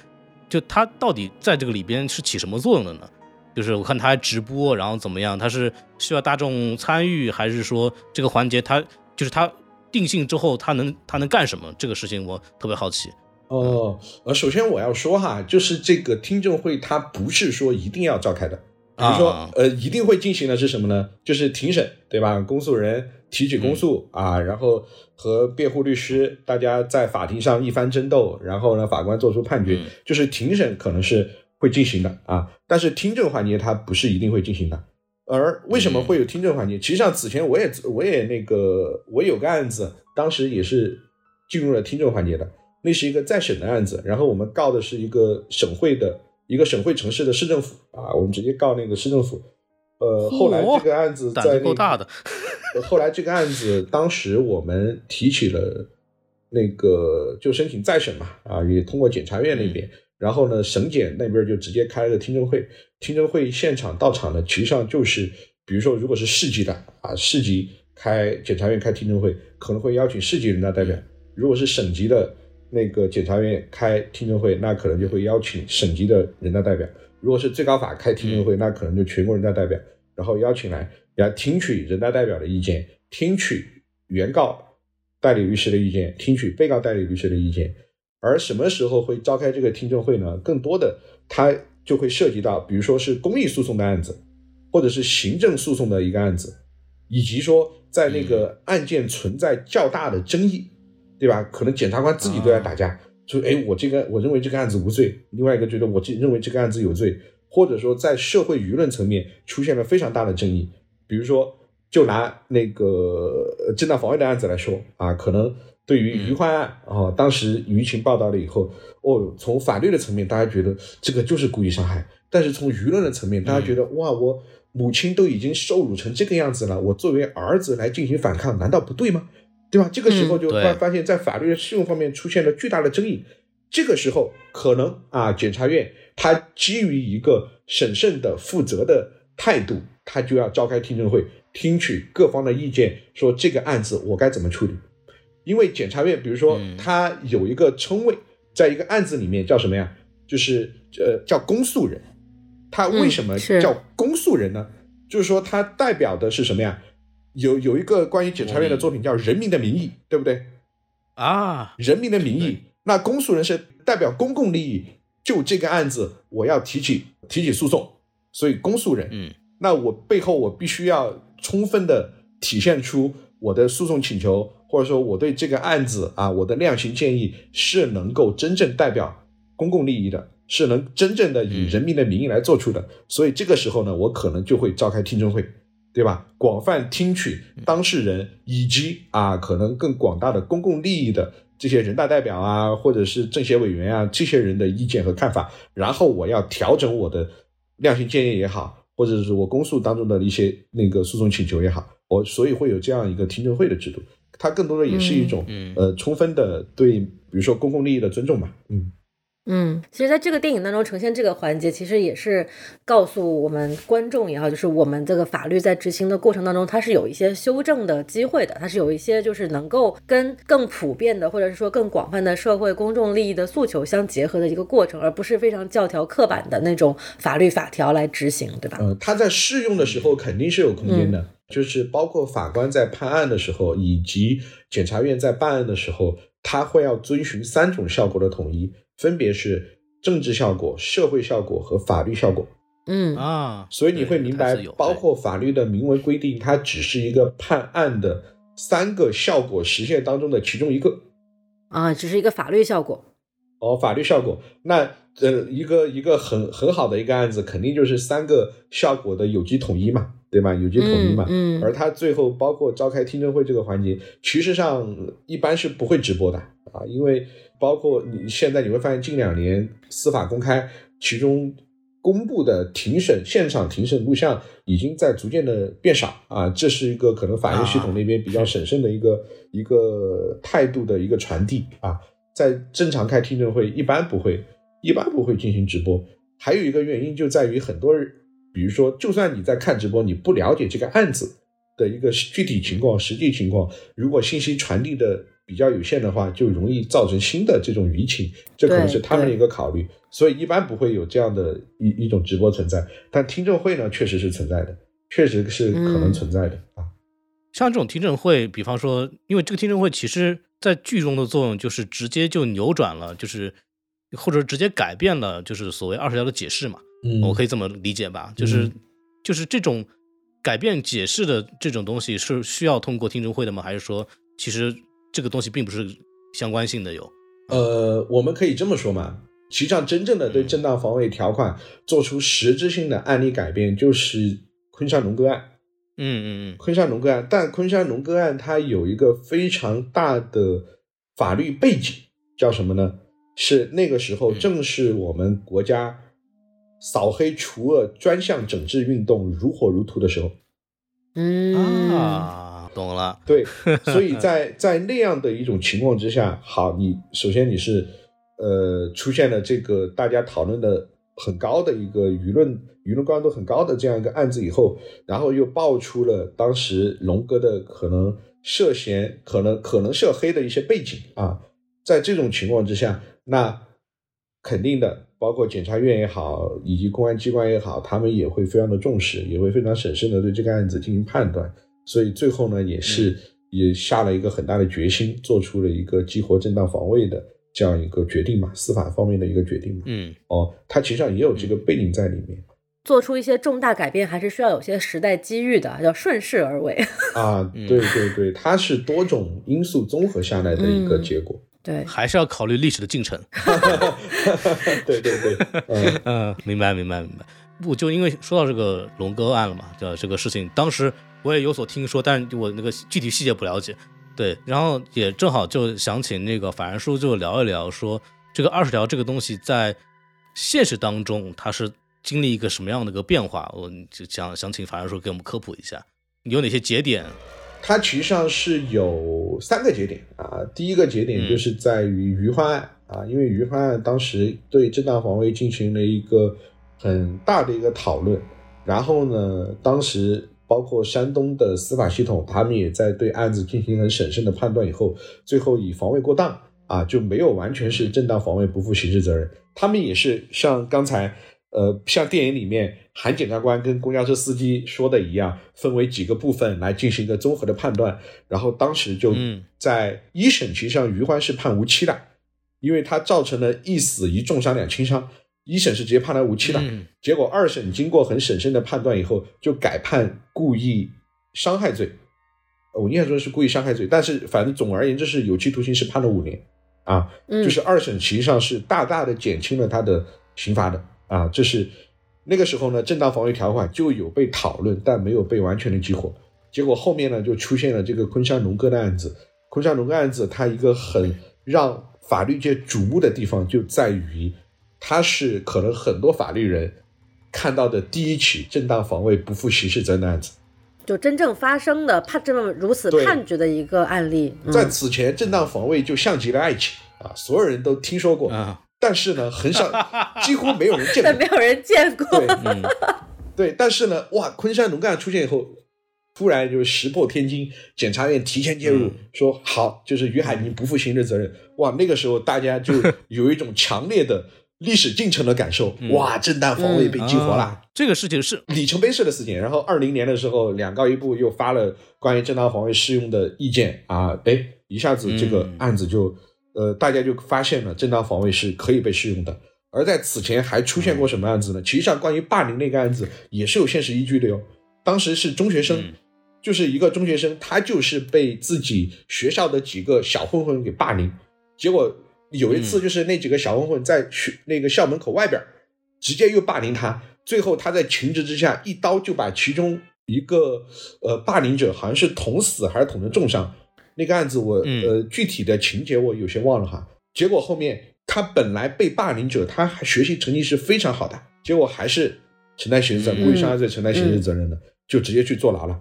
就它到底在这个里边是起什么作用的呢？就是我看他还直播，然后怎么样？他是需要大众参与，还是说这个环节他就是他定性之后，他能他能干什么？这个事情我特别好奇。哦，呃，首先我要说哈，就是这个听证会它不是说一定要召开的，比如说啊呃一定会进行的是什么呢？就是庭审，对吧？公诉人提起公诉、啊，然后和辩护律师大家在法庭上一番争斗，然后呢法官做出判决，嗯就是庭审可能是会进行的啊，但是听证环节它不是一定会进行的。而为什么会有听证环节？其实上此前我也我也那个我有个案子，当时也是进入了听证环节的。那是一个再审的案子，然后我们告的是一个省会的一个省会城市的市政府啊，我们直接告那个市政府。呃，后来这个案子胆在那子够大的，呃后来这个案子，当时我们提起了那个就申请再审嘛，啊，也通过检察院那边，然后呢，省检那边就直接开了个听证会。听证会现场到场的，实际上就是，比如说如果是市级的啊，市级开检察院开听证会，可能会邀请市级人大代表；如果是省级的那个检察院开听证会，那可能就会邀请省级的人大代表；如果是最高法开听证会，那可能就全国人大代表，然后邀请来来听取人大代表的意见，听取原告代理律师的意见，听取被告代理律师的意见。而什么时候会召开这个听证会呢？更多的它就会涉及到，比如说是公益诉讼的案子，或者是行政诉讼的一个案子，以及说在那个案件存在较大的争议，对吧？可能检察官自己都在打架，就哎，我这个我认为这个案子无罪，另外一个觉得我这认为这个案子有罪，或者说在社会舆论层面出现了非常大的争议，比如说就拿那个呃正当防卫的案子来说啊，可能对于余欢案啊，当时舆情报道了以后，哦，从法律的层面，大家觉得这个就是故意伤害，但是从舆论的层面，大家觉得哇，我母亲都已经受辱成这个样子了，我作为儿子来进行反抗，难道不对吗？对吧？这个时候就对发发现，在法律的适用方面出现了巨大的争议。这个时候，可能啊，检察院他基于一个审慎的、负责的态度，他就要召开听证会，听取各方的意见，说这个案子我该怎么处理。因为检察院，比如说嗯他有一个称谓，在一个案子里面叫什么呀？就是呃叫公诉人。他为什么叫公诉人呢？就是说他代表的是什么呀？有有一个关于检察院的作品叫《人民的名义》，对不对？啊，人民的名义，那公诉人是代表公共利益，就这个案子我要提起提起诉讼，所以公诉人，嗯，那我背后我必须要充分的体现出我的诉讼请求，或者说我对这个案子啊我的量刑建议是能够真正代表公共利益的，是能真正的以人民的名义来做出的，所以这个时候呢，我可能就会召开听证会，对吧？广泛听取当事人以及啊，可能更广大的公共利益的这些人大代表啊，或者是政协委员啊，这些人的意见和看法，然后我要调整我的量刑建议也好，或者是我公诉当中的一些那个诉讼请求也好，我所以会有这样一个听证会的制度。它更多的也是一种，嗯呃，充分的对，比如说公共利益的尊重吧，嗯。嗯，其实在这个电影当中呈现这个环节，其实也是告诉我们观众也好，就是我们这个法律在执行的过程当中，它是有一些修正的机会的，它是有一些就是能够跟更普遍的或者是说更广泛的社会公众利益的诉求相结合的一个过程，而不是非常教条刻板的那种法律法条来执行，对吧？呃，它在适用的时候肯定是有空间的，就是包括法官在判案的时候，以及检察院在办案的时候，他会要遵循三种效果的统一，分别是政治效果、社会效果和法律效果。嗯啊，所以你会明白包括法律的明文规定，它只是一个判案的三个效果实现当中的其中一个。啊，只是一个法律效果。哦，法律效果，那呃，一个一个很很好的一个案子，肯定就是三个效果的有机统一嘛，对吧？有机统一嘛。嗯嗯而他最后包括召开听证会这个环节，其实上一般是不会直播的啊，因为包括你现在你会发现近两年司法公开，其中公布的庭审现场庭审录像已经在逐渐的变少啊，这是一个可能法院系统那边比较审慎的一个、一个态度的一个传递啊。在正常开听证会，一般不会，一般不会进行直播。还有一个原因就在于很多人，比如说，就算你在看直播，你不了解这个案子的一个具体情况、实际情况，如果信息传递的比较有限的话，就容易造成新的这种舆情，这可能是他们的一个考虑。所以一般不会有这样的一一种直播存在。但听证会呢，确实是存在的，确实是可能存在的、啊。像这种听证会，比方说，因为这个听证会其实在剧中的作用就是直接就扭转了，就是或者直接改变了，就是所谓二十条的解释嘛。嗯我可以这么理解吧？就是、就是这种改变解释的这种东西是需要通过听证会的吗？还是说其实这个东西并不是相关性的有？呃，我们可以这么说嘛，实际上真正的对嗯正当防卫条款做出实质性的案例改变，就是昆山龙哥案。嗯嗯嗯昆山龙哥案，但昆山龙哥案它有一个非常大的法律背景，叫什么呢？是那个时候嗯正是我们国家扫黑除恶专项整治运动如火如荼的时候。嗯嗯啊，懂了。对，所以在在那样的一种情况之下，好，你首先你是呃出现了这个大家讨论的很高的一个舆论舆论关注度很高的这样一个案子以后，然后又爆出了当时龙哥的可能涉嫌可能可能涉黑的一些背景啊，在这种情况之下，那肯定的，包括检察院也好，以及公安机关也好，他们也会非常的重视，也会非常审慎的对这个案子进行判断。所以最后呢，也是、也下了一个很大的决心，做出了一个激活正当防卫的这样一个决定嘛，司法方面的一个决定嘛。嗯哦，它其实上也有这个背景在里面做出一些重大改变，还是需要有些时代机遇的，要顺势而为。啊，嗯对对对，它是多种因素综合下来的一个嗯结果。对，还是要考虑历史的进程。对对对，嗯 嗯，明白明白明白。不就因为说到这个龙哥案了嘛，叫这个事情，当时我也有所听说，但是我那个具体细节不了解。对，然后也正好就想请那个法然叔就聊一聊，说这个二十条这个东西在现实当中它是经历一个什么样的一个变化，我就想想请法然叔给我们科普一下，有哪些节点？它其实上是有三个节点啊。第一个节点就是在于余欢案啊，因为余欢案当时对正当防卫进行了一个很大的一个讨论，然后呢，当时包括山东的司法系统，他们也在对案子进行很审慎的判断以后，最后以防卫过当啊，就没有完全是正当防卫不负刑事责任。他们也是像刚才呃，像电影里面韩检察官跟公交车司机说的一样，分为几个部分来进行一个综合的判断。然后当时就嗯在一审其实上余欢是判无期的，因为他造成了一死一重伤两轻伤，一审是直接判他无期的。嗯结果二审经过很审慎的判断以后，就改判故意伤害罪。呃我印象中是故意伤害罪，但是反正总而言之是有期徒刑是判了五年啊。嗯，就是二审实际上是大大的减轻了他的刑罚的啊。这是那个时候呢，正当防卫条款就有被讨论，但没有被完全的激活。结果后面呢，就出现了这个昆山龙哥的案子。昆山龙哥案子，它一个很让法律界瞩目的地方就在于，它是可能很多法律人看到的第一起正当防卫不负刑事责任的案子。就真正发生的判这么如此判决的一个案例。嗯在此前，正当防卫就像极了爱情啊，所有人都听说过，啊，但是呢，很少，几乎没有人见但过。没有人见过。对嗯，对，但是呢，哇，昆山龙干出现以后，突然就石破天惊，检察院提前介入，嗯说好，就是于海明不负刑事责任。哇，那个时候大家就有一种强烈的历史进程的感受，嗯哇，正当防卫被激活了。啊这个事情是里程碑式的事情。然后二零年的时候，两高一部又发了关于正当防卫适用的意见啊，哎，一下子这个嗯案子就、呃，大家就发现了正当防卫是可以被适用的。而在此前还出现过什么案子呢？其实上关于霸凌那个案子也是有现实依据的哟。当时是中学生，嗯就是一个中学生，他就是被自己学校的几个小混混给霸凌，结果有一次就是那几个小混混在学那个校门口外边儿直接又霸凌他，最后他在情急之下一刀就把其中一个呃霸凌者好像是捅死还是捅成重伤，那个案子我、嗯呃具体的情节我有些忘了哈。结果后面他本来被霸凌者他还学习成绩是非常好的，结果还是承担刑事责任，嗯故意伤害罪承担刑事责任的，就直接去坐牢了。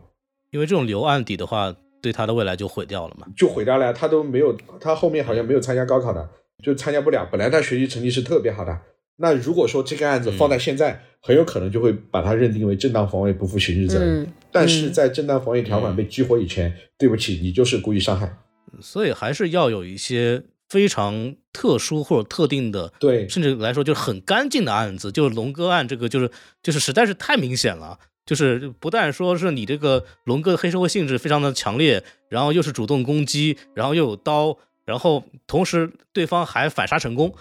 因为这种留案底的话，对他的未来就毁掉了嘛。就毁掉了呀，他都没有，他后面好像没有参加高考的，就参加不了。本来他学习成绩是特别好的，那如果说这个案子放在现在，很有可能就会把他认定为正当防卫不负刑事责任。嗯，但是在正当防卫条款被激活以前，对不起，你就是故意伤害。所以还是要有一些非常特殊或者特定的，对甚至来说就是很干净的案子。就是龙哥案这个，就是就是实在是太明显了。就是不但说是你这个龙哥的黑社会性质非常的强烈，然后又是主动攻击，然后又有刀，然后同时对方还反杀成功，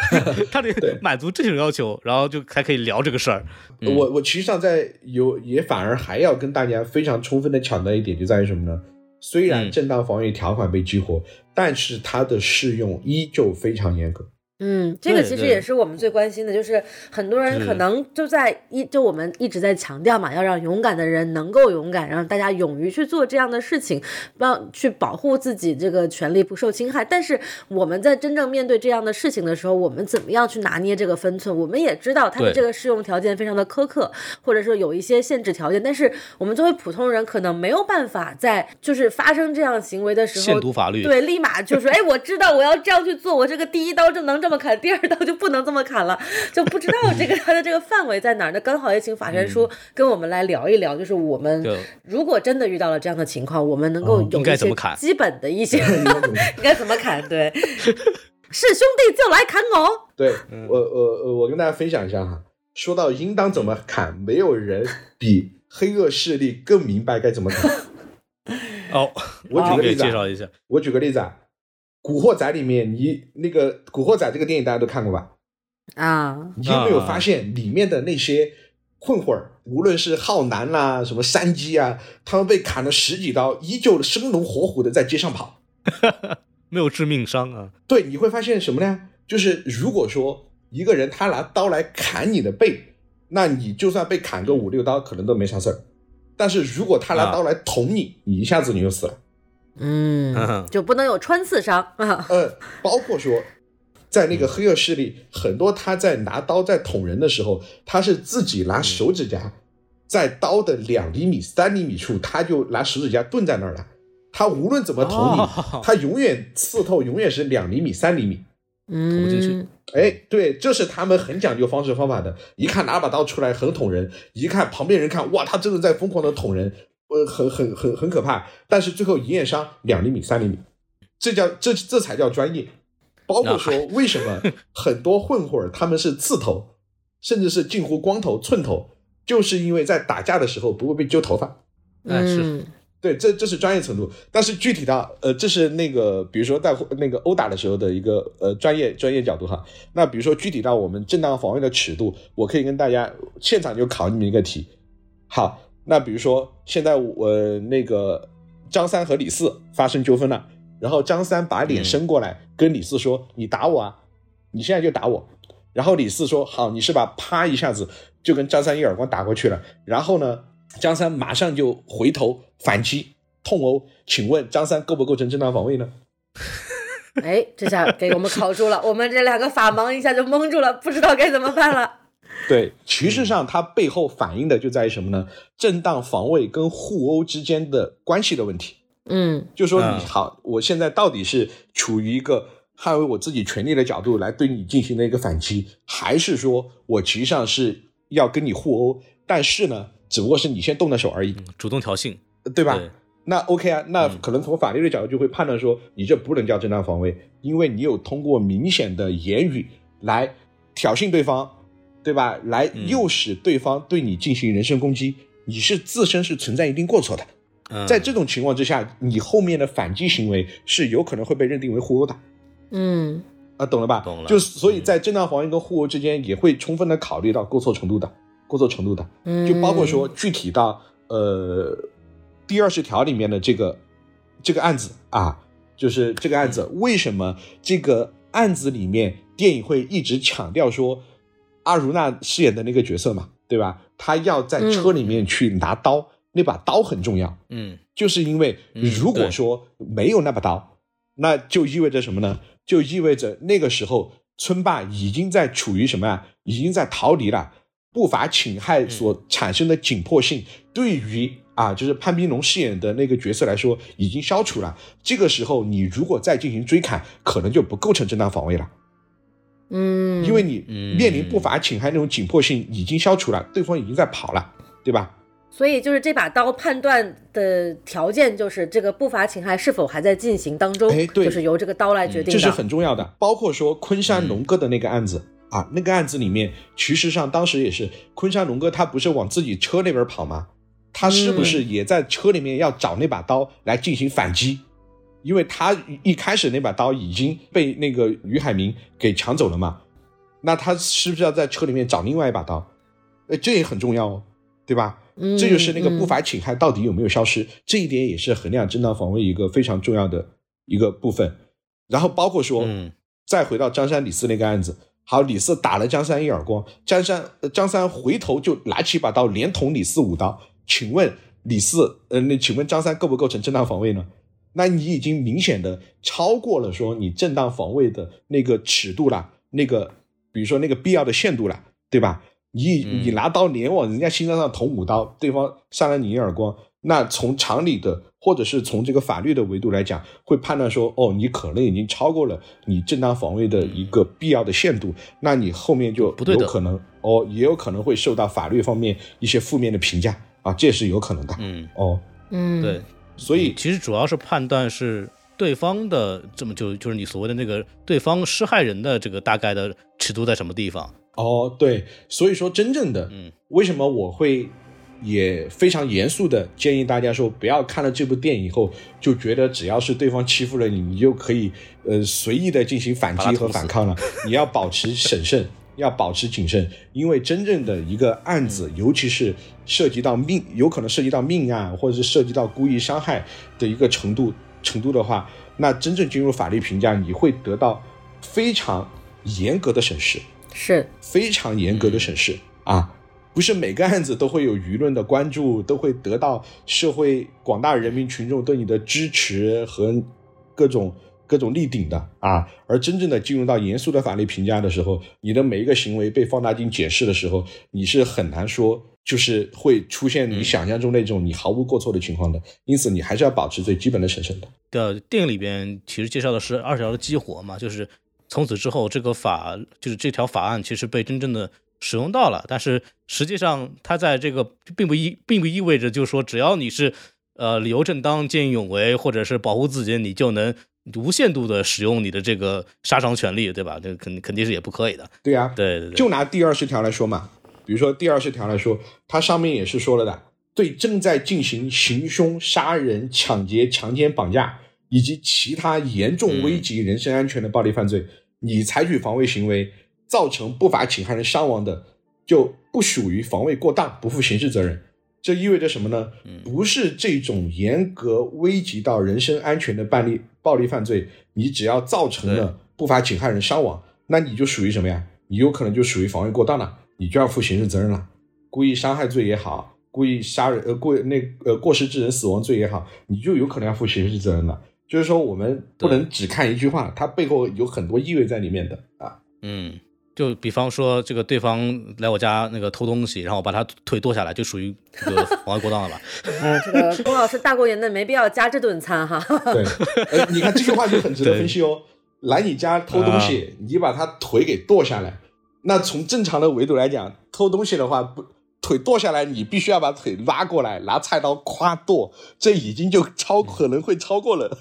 他得满足这种要求，然后就才可以聊这个事儿。嗯我我其实上在有也反而还要跟大家非常充分的强调一点，就在于什么呢？虽然嗯正当防卫条款被激活，但是它的适用依旧非常严格。嗯，这个其实也是我们最关心的，就是很多人可能就在一就我们一直在强调嘛，要让勇敢的人能够勇敢，让大家勇于去做这样的事情，帮去保护自己这个权利不受侵害。但是我们在真正面对这样的事情的时候，我们怎么样去拿捏这个分寸？我们也知道它的这个适用条件非常的苛刻，或者说有一些限制条件，但是我们作为普通人可能没有办法在就是发生这样行为的时候限读法律，对，立马就说，哎，我知道我要这样去做，我这个第一刀就能这么砍，第二刀就不能这么砍了，就不知道这个它的这个范围在哪儿。那刚好也请法神叔跟我们来聊一聊，就是我们如果真的遇到了这样的情况，我们能够哦应该有一些怎么砍基本的一些应该怎么砍？对，是兄弟就来砍我。对我我我我跟大家分享一下哈，说到应当怎么砍，没有人比黑恶势力更明白该怎么砍。哦，我举个例子啊，介绍一下。我举个例子啊，《古惑仔》里面，你那个《古惑仔》这个电影大家都看过吧？啊，你有没有发现里面的那些混混儿，无论是浩南啦、什么山鸡啊，他们被砍了十几刀，依旧生龙活虎的在街上跑。没有致命伤啊，对，你会发现什么呢？就是如果说一个人他拿刀来砍你的背，那你就算被砍个五六刀，可能都没啥事儿。但是如果他拿刀来捅你，你一下子你就死了。嗯嗯，就不能有穿刺伤啊。呃，包括说，在那个黑恶势力，很多他在拿刀在捅人的时候，他是自己拿手指甲在刀的两厘米、三厘米处，他就拿手指甲顿在那儿了。他无论怎么捅你，哦他永远刺透，永远是两厘米、三厘米。捅，不进去哎，对，这是他们很讲究方式方法的。一看拿把刀出来很捅人，一看旁边人看，哇，他真的在疯狂的捅人，呃，很很很很可怕。但是最后营业商两厘米、三厘米，这叫这这才叫专业。包括说为什么 很多混混儿他们是刺头，甚至是近乎光头、寸头，就是因为在打架的时候不会被揪头发。嗯对，这这是专业程度，但是具体到呃，这是那个比如说在那个殴打的时候的一个呃专业专业角度哈。那比如说具体到我们正当防卫的尺度，我可以跟大家现场就考你们一个题。好，那比如说现在我、呃那个张三和李四发生纠纷了，然后张三把脸伸过来跟李四说：“你打我啊，你现在就打我。”然后李四说好，你是吧？啪一下子就跟张三一耳光打过去了。然后呢，张三马上就回头反击痛殴。请问张三构不构成正当防卫呢？哎，这下给我们考住了，我们这两个法盲一下就蒙住了，不知道该怎么办了。对，其实上它背后反映的就在于什么呢？正当防卫跟互殴之间的关系的问题。嗯，就说嗯你好，我现在到底是处于一个捍卫我自己权利的角度来对你进行了一个反击，还是说我其实上是要跟你互殴，但是呢，只不过是你先动的手而已，主动挑衅，对吧？对那 OK 啊，那嗯可能从法律的角度就会判断说，你这不能叫正当防卫，因为你有通过明显的言语来挑衅对方，对吧？来嗯诱使对方对你进行人身攻击，你是自身是存在一定过错的。嗯在这种情况之下，你后面的反击行为是有可能会被认定为互殴的嗯啊，懂了吧？懂了就所以嗯在正当防卫跟互殴之间，也会充分的考虑到过错程度的，过错程度的。嗯，就包括说具体到呃第二十条里面的这个这个案子啊，就是这个案子为什么这个案子里面电影会一直强调说阿如娜饰演的那个角色嘛，对吧？他要在车里面去拿刀，那把刀很重要，嗯就是因为嗯如果说没有那把刀，那就意味着什么呢？就意味着那个时候村霸已经在处于什么呀？已经在逃离了。不法侵害所产生的紧迫性，对于啊，就是潘斌龙饰演的那个角色来说，已经消除了。这个时候，你如果再进行追砍，可能就不构成正当防卫了，嗯，因为你嗯面临不法侵害那种紧迫性已经消除了，对方已经在跑了，对吧？所以就是这把刀判断的条件就是这个不法侵害是否还在进行当中，哎对就是由这个刀来决定的。这是很重要的。包括说昆山龙哥的那个案子、啊，那个案子里面，其实上当时也是昆山龙哥他不是往自己车那边跑吗？他是不是也在车里面要找那把刀来进行反击？因为他一开始那把刀已经被那个于海明给抢走了嘛，那他是不是要在车里面找另外一把刀？呃，这也很重要哦，对吧？嗯这就是那个不法侵害到底有没有消失，这一点也是衡量正当防卫一个非常重要的一个部分。然后包括说，嗯再回到张三李四那个案子，好，李四打了张三一耳光，张三呃张三回头就拿起一把刀，连捅李四五刀。请问李四，呃，那请问张三构不构成正当防卫呢？那你已经明显的超过了说你正当防卫的那个尺度了，那个比如说那个必要的限度了，对吧？你嗯。你拿刀连往人家心脏上捅五刀，对方扇了你一耳光，那从常理的或者是从这个法律的维度来讲，会判断说，哦，你可能已经超过了你正当防卫的一个必要的限度，那你后面就有可能哦，也有可能会受到法律方面一些负面的评价啊，这也是有可能的。嗯，哦。嗯，对，所以其实主要是判断是对方的这么就就是你所谓的那个对方施害人的这个大概的尺度在什么地方。哦，对，所以说真正的，嗯，为什么我会也非常严肃的建议大家说，不要看了这部电影以后就觉得只要是对方欺负了你，你就可以呃随意的进行反击和反抗了。你要保持审慎，要保持谨慎，因为真正的一个案子，嗯尤其是涉及到命，有可能涉及到命案，或者是涉及到故意伤害的一个程度程度的话，那真正进入法律评价，你会得到非常严格的审视。是，非常严格的审视、啊，不是每个案子都会有舆论的关注，都会得到社会广大人民群众对你的支持和各种各种立顶的啊。而真正的进入到严肃的法律评价的时候，你的每一个行为被放大镜解释的时候，你是很难说就是会出现你想象中那种你毫无过错的情况的。因此，你还是要保持最基本的审慎的。的电影里边其实介绍的是二十条的激活嘛，就是从此之后这个法就是这条法案其实被真正的使用到了，但是实际上它在这个并不意并不意味着就是说只要你是呃理由正当、见义勇为或者是保护自己，你就能无限度的使用你的这个杀伤权利，对吧？这肯肯定是也不可以的。对呀、对对对，就拿第二十条来说嘛，比如说第二十条来说，它上面也是说了的，对正在进行行凶、杀人、抢劫、强奸、绑架以及其他严重危及人身安全的暴力犯罪，你采取防卫行为造成不法侵害人伤亡的，就不属于防卫过当，不负刑事责任。这意味着什么呢？不是这种严格危及到人身安全的暴力暴力犯罪，你只要造成了不法侵害人伤亡，那你就属于什么呀？你有可能就属于防卫过当了，你就要负刑事责任了。故意伤害罪也好，故意杀人呃过那呃过失致人死亡罪也好，你就有可能要负刑事责任了。就是说，我们不能只看一句话，它背后有很多意味在里面的啊。嗯，就比方说，这个对方来我家那个偷东西，然后我把他腿剁下来，就属于这个防卫过当了吧？嗯，这个 龚老师大过年的没必要加这顿餐哈。对，呃，你看这句话就很值得分析哦。来你家偷东西，你把他腿给剁下来，那从正常的维度来讲，偷东西的话不。腿剁下来，你必须要把腿拉过来，拿菜刀夸剁，这已经就超可能会超过了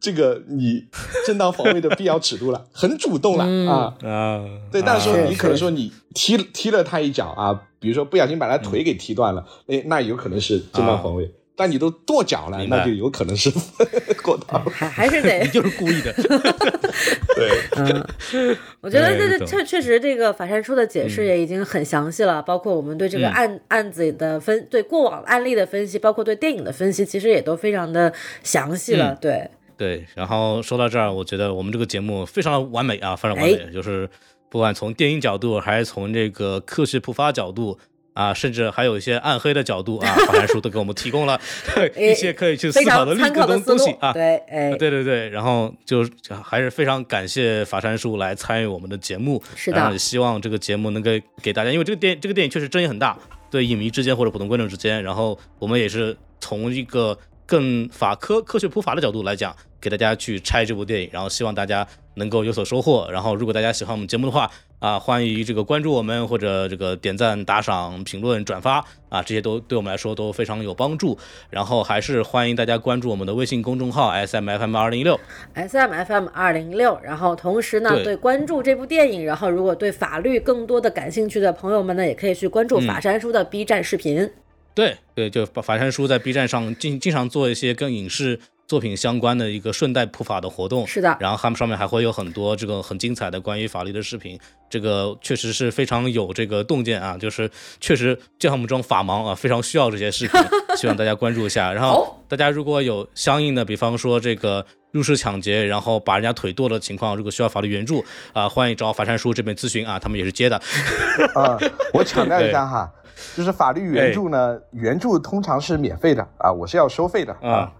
这个你正当防卫的必要尺度了，很主动了啊。啊！对，但是说你可能说你踢踢了他一脚啊，比如说不小心把他腿给踢断了，哎，那有可能是正当防卫。但你都跺脚了，那就有可能是 过当，还还是得 你就是故意的。对，嗯，我觉得这这确确实这个法善书的解释也已经很详细了，包括我们对这个案案子的分，对过往案例的分析，包括对电影的分析，其实也都非常的详细了。对。对，然后说到这儿，我觉得我们这个节目非常的完美啊，非常完美，就是不管从电影角度，还是从这个科学普法角度。啊，甚至还有一些暗黑的角度啊，法兰叔都给我们提供了 一些可以去思考的另个东东西啊。对，哎，对对对，然后就还是非常感谢法山叔来参与我们的节目，是的，然后也希望这个节目能够给大家，因为这个电这个电影确实争议很大，对影迷之间或者普通观众之间，然后我们也是从一个更法科科学普法的角度来讲，给大家去拆这部电影，然后希望大家能够有所收获。然后如果大家喜欢我们节目的话，啊，欢迎这个关注我们，或者这个点赞、打赏、评论、转发啊，这些都对我们来说都非常有帮助。然后还是欢迎大家关注我们的微信公众号 S M F M 二零一六 S M F M 二零一六。然后同时呢，对关注这部电影，然后如果对法律更多的感兴趣的朋友们呢，也可以去关注法山叔的 B 站视频。对对，就法山叔在 B 站上经经常做一些跟影视。作品相关的一个顺带普法的活动，是的。然后他们上面还会有很多这个很精彩的关于法律的视频，这个确实是非常有这个洞见啊，就是确实就像我们这种法盲啊，非常需要这些视频，希望大家关注一下。然后大家如果有相应的，比方说这个入室抢劫，然后把人家腿剁的情况，如果需要法律援助啊，欢迎找法善叔这边咨询啊，他们也是接的。啊，我强调一下哈，就是法律援助呢，援助通常是免费的啊，我是要收费的啊。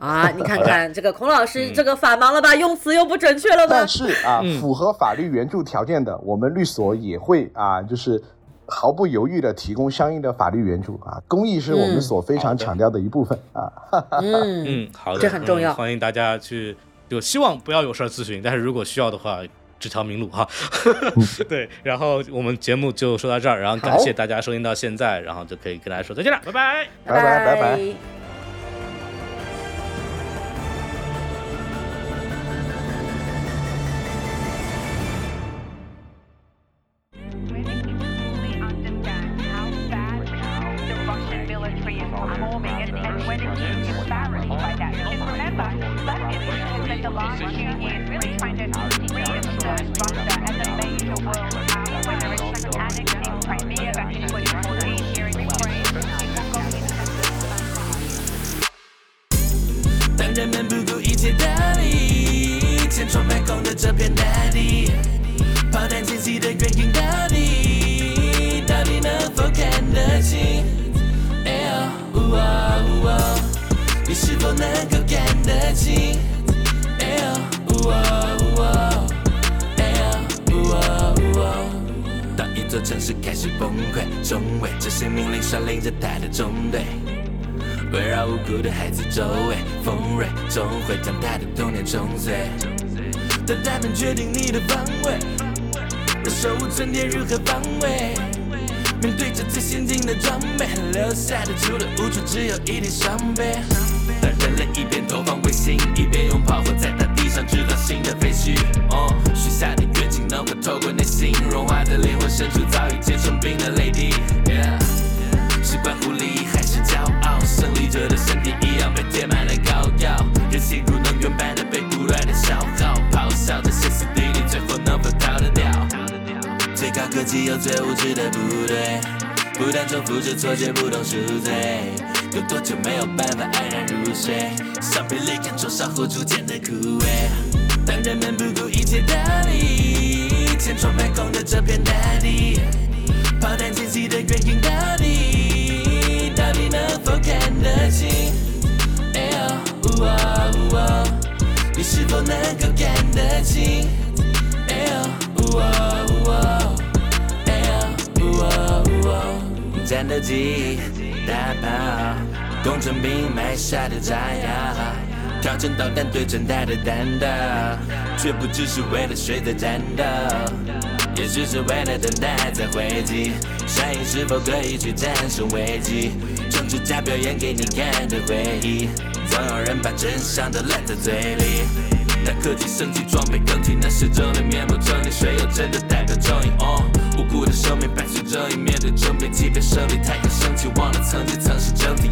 啊，你看看这个孔老师这个法盲了吧？用词又不准确了吧？但是啊，符合法律援助条件的，我们律所也会啊，就是毫不犹豫的提供相应的法律援助啊。公益是我们所非常强调的一部分啊。嗯嗯，好的，这很重要。欢迎大家去，就希望不要有事儿咨询，但是如果需要的话，指条明路哈。对，然后我们节目就说到这儿，然后感谢大家收听到现在，然后就可以跟大家说再见了，拜拜，拜拜，拜拜。大地，千疮百孔的这片大地，炮弹清晰的原因到底，到底能否看得清？哎呦，呜哦呜哦，你是否能够看得清？哎呦，呜哦呜哦，哎呦，呜哦呜哦。当一座城市开始崩溃，成为这些命令下令着他的中队。围绕无辜的孩子周围，锋锐终会将他的童年冲碎。当他们决定你的方位，让手无寸铁如何防卫？面对着最先进的装备，留下的除了无助，只有一点伤悲。当人类一边投放卫星，一边用炮火在大地上制造新的废墟。哦，许下的愿景能否透过内心融化的灵魂，深处早已结成冰的泪滴。Yeah, 还是骄？者的身体一样被贴满了膏药，人性如能源般的被不断的消耗，咆哮的歇斯底里，最后能否逃得掉？最高科技有最无知的部队，不断重复着错觉，不懂赎罪。有多久没有办法安然入睡？伤悲离开创伤后逐渐的枯萎。当人们不顾一切的你，千疮百孔的这片大地，炮弹清晰的原因到底？是否能够看得清？哎呦，呜哦呜哦，哎呦，呜哦呜哦，战斗机、大炮、工程兵埋下的炸药。调整导弹对准他的弹道，却不只是为了谁在战斗，也只是为了等待再回击。善意是否可以去战胜危机？政治家表演给你看的回忆，总有人把真相都烂在嘴里。当科技升级，装备更替，那是狰狞面目狰狞，谁又真的代表正义？哦，无辜的生命伴随着一面对正面，即便胜利太过生气，忘了曾经曾是整体。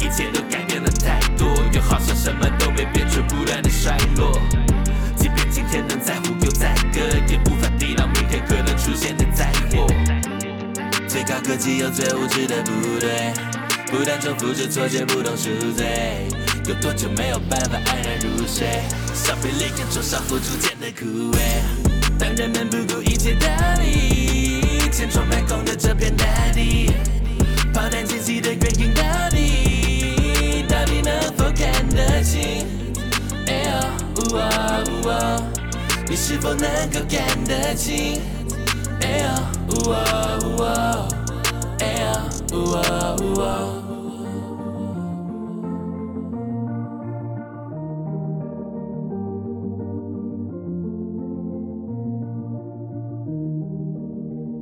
一切都改变了太多，又好像什么都没变，却不断的衰落。即便今天能再呼救再歌，也无法可能出现的灾祸。最高科技有最无知的部队，不断重复着错觉，不懂赎罪。有多久没有办法安然入睡？消费力感受上火逐渐的枯萎。当人们不顾一切道理，千疮百孔的这片大地，炮弹清晰的原因到底，到底能否看得清？哎呦，呜哦呜哦，你是否能够看得清？哎呦，呜哦呜哦，哎呦，呜哦呜哦。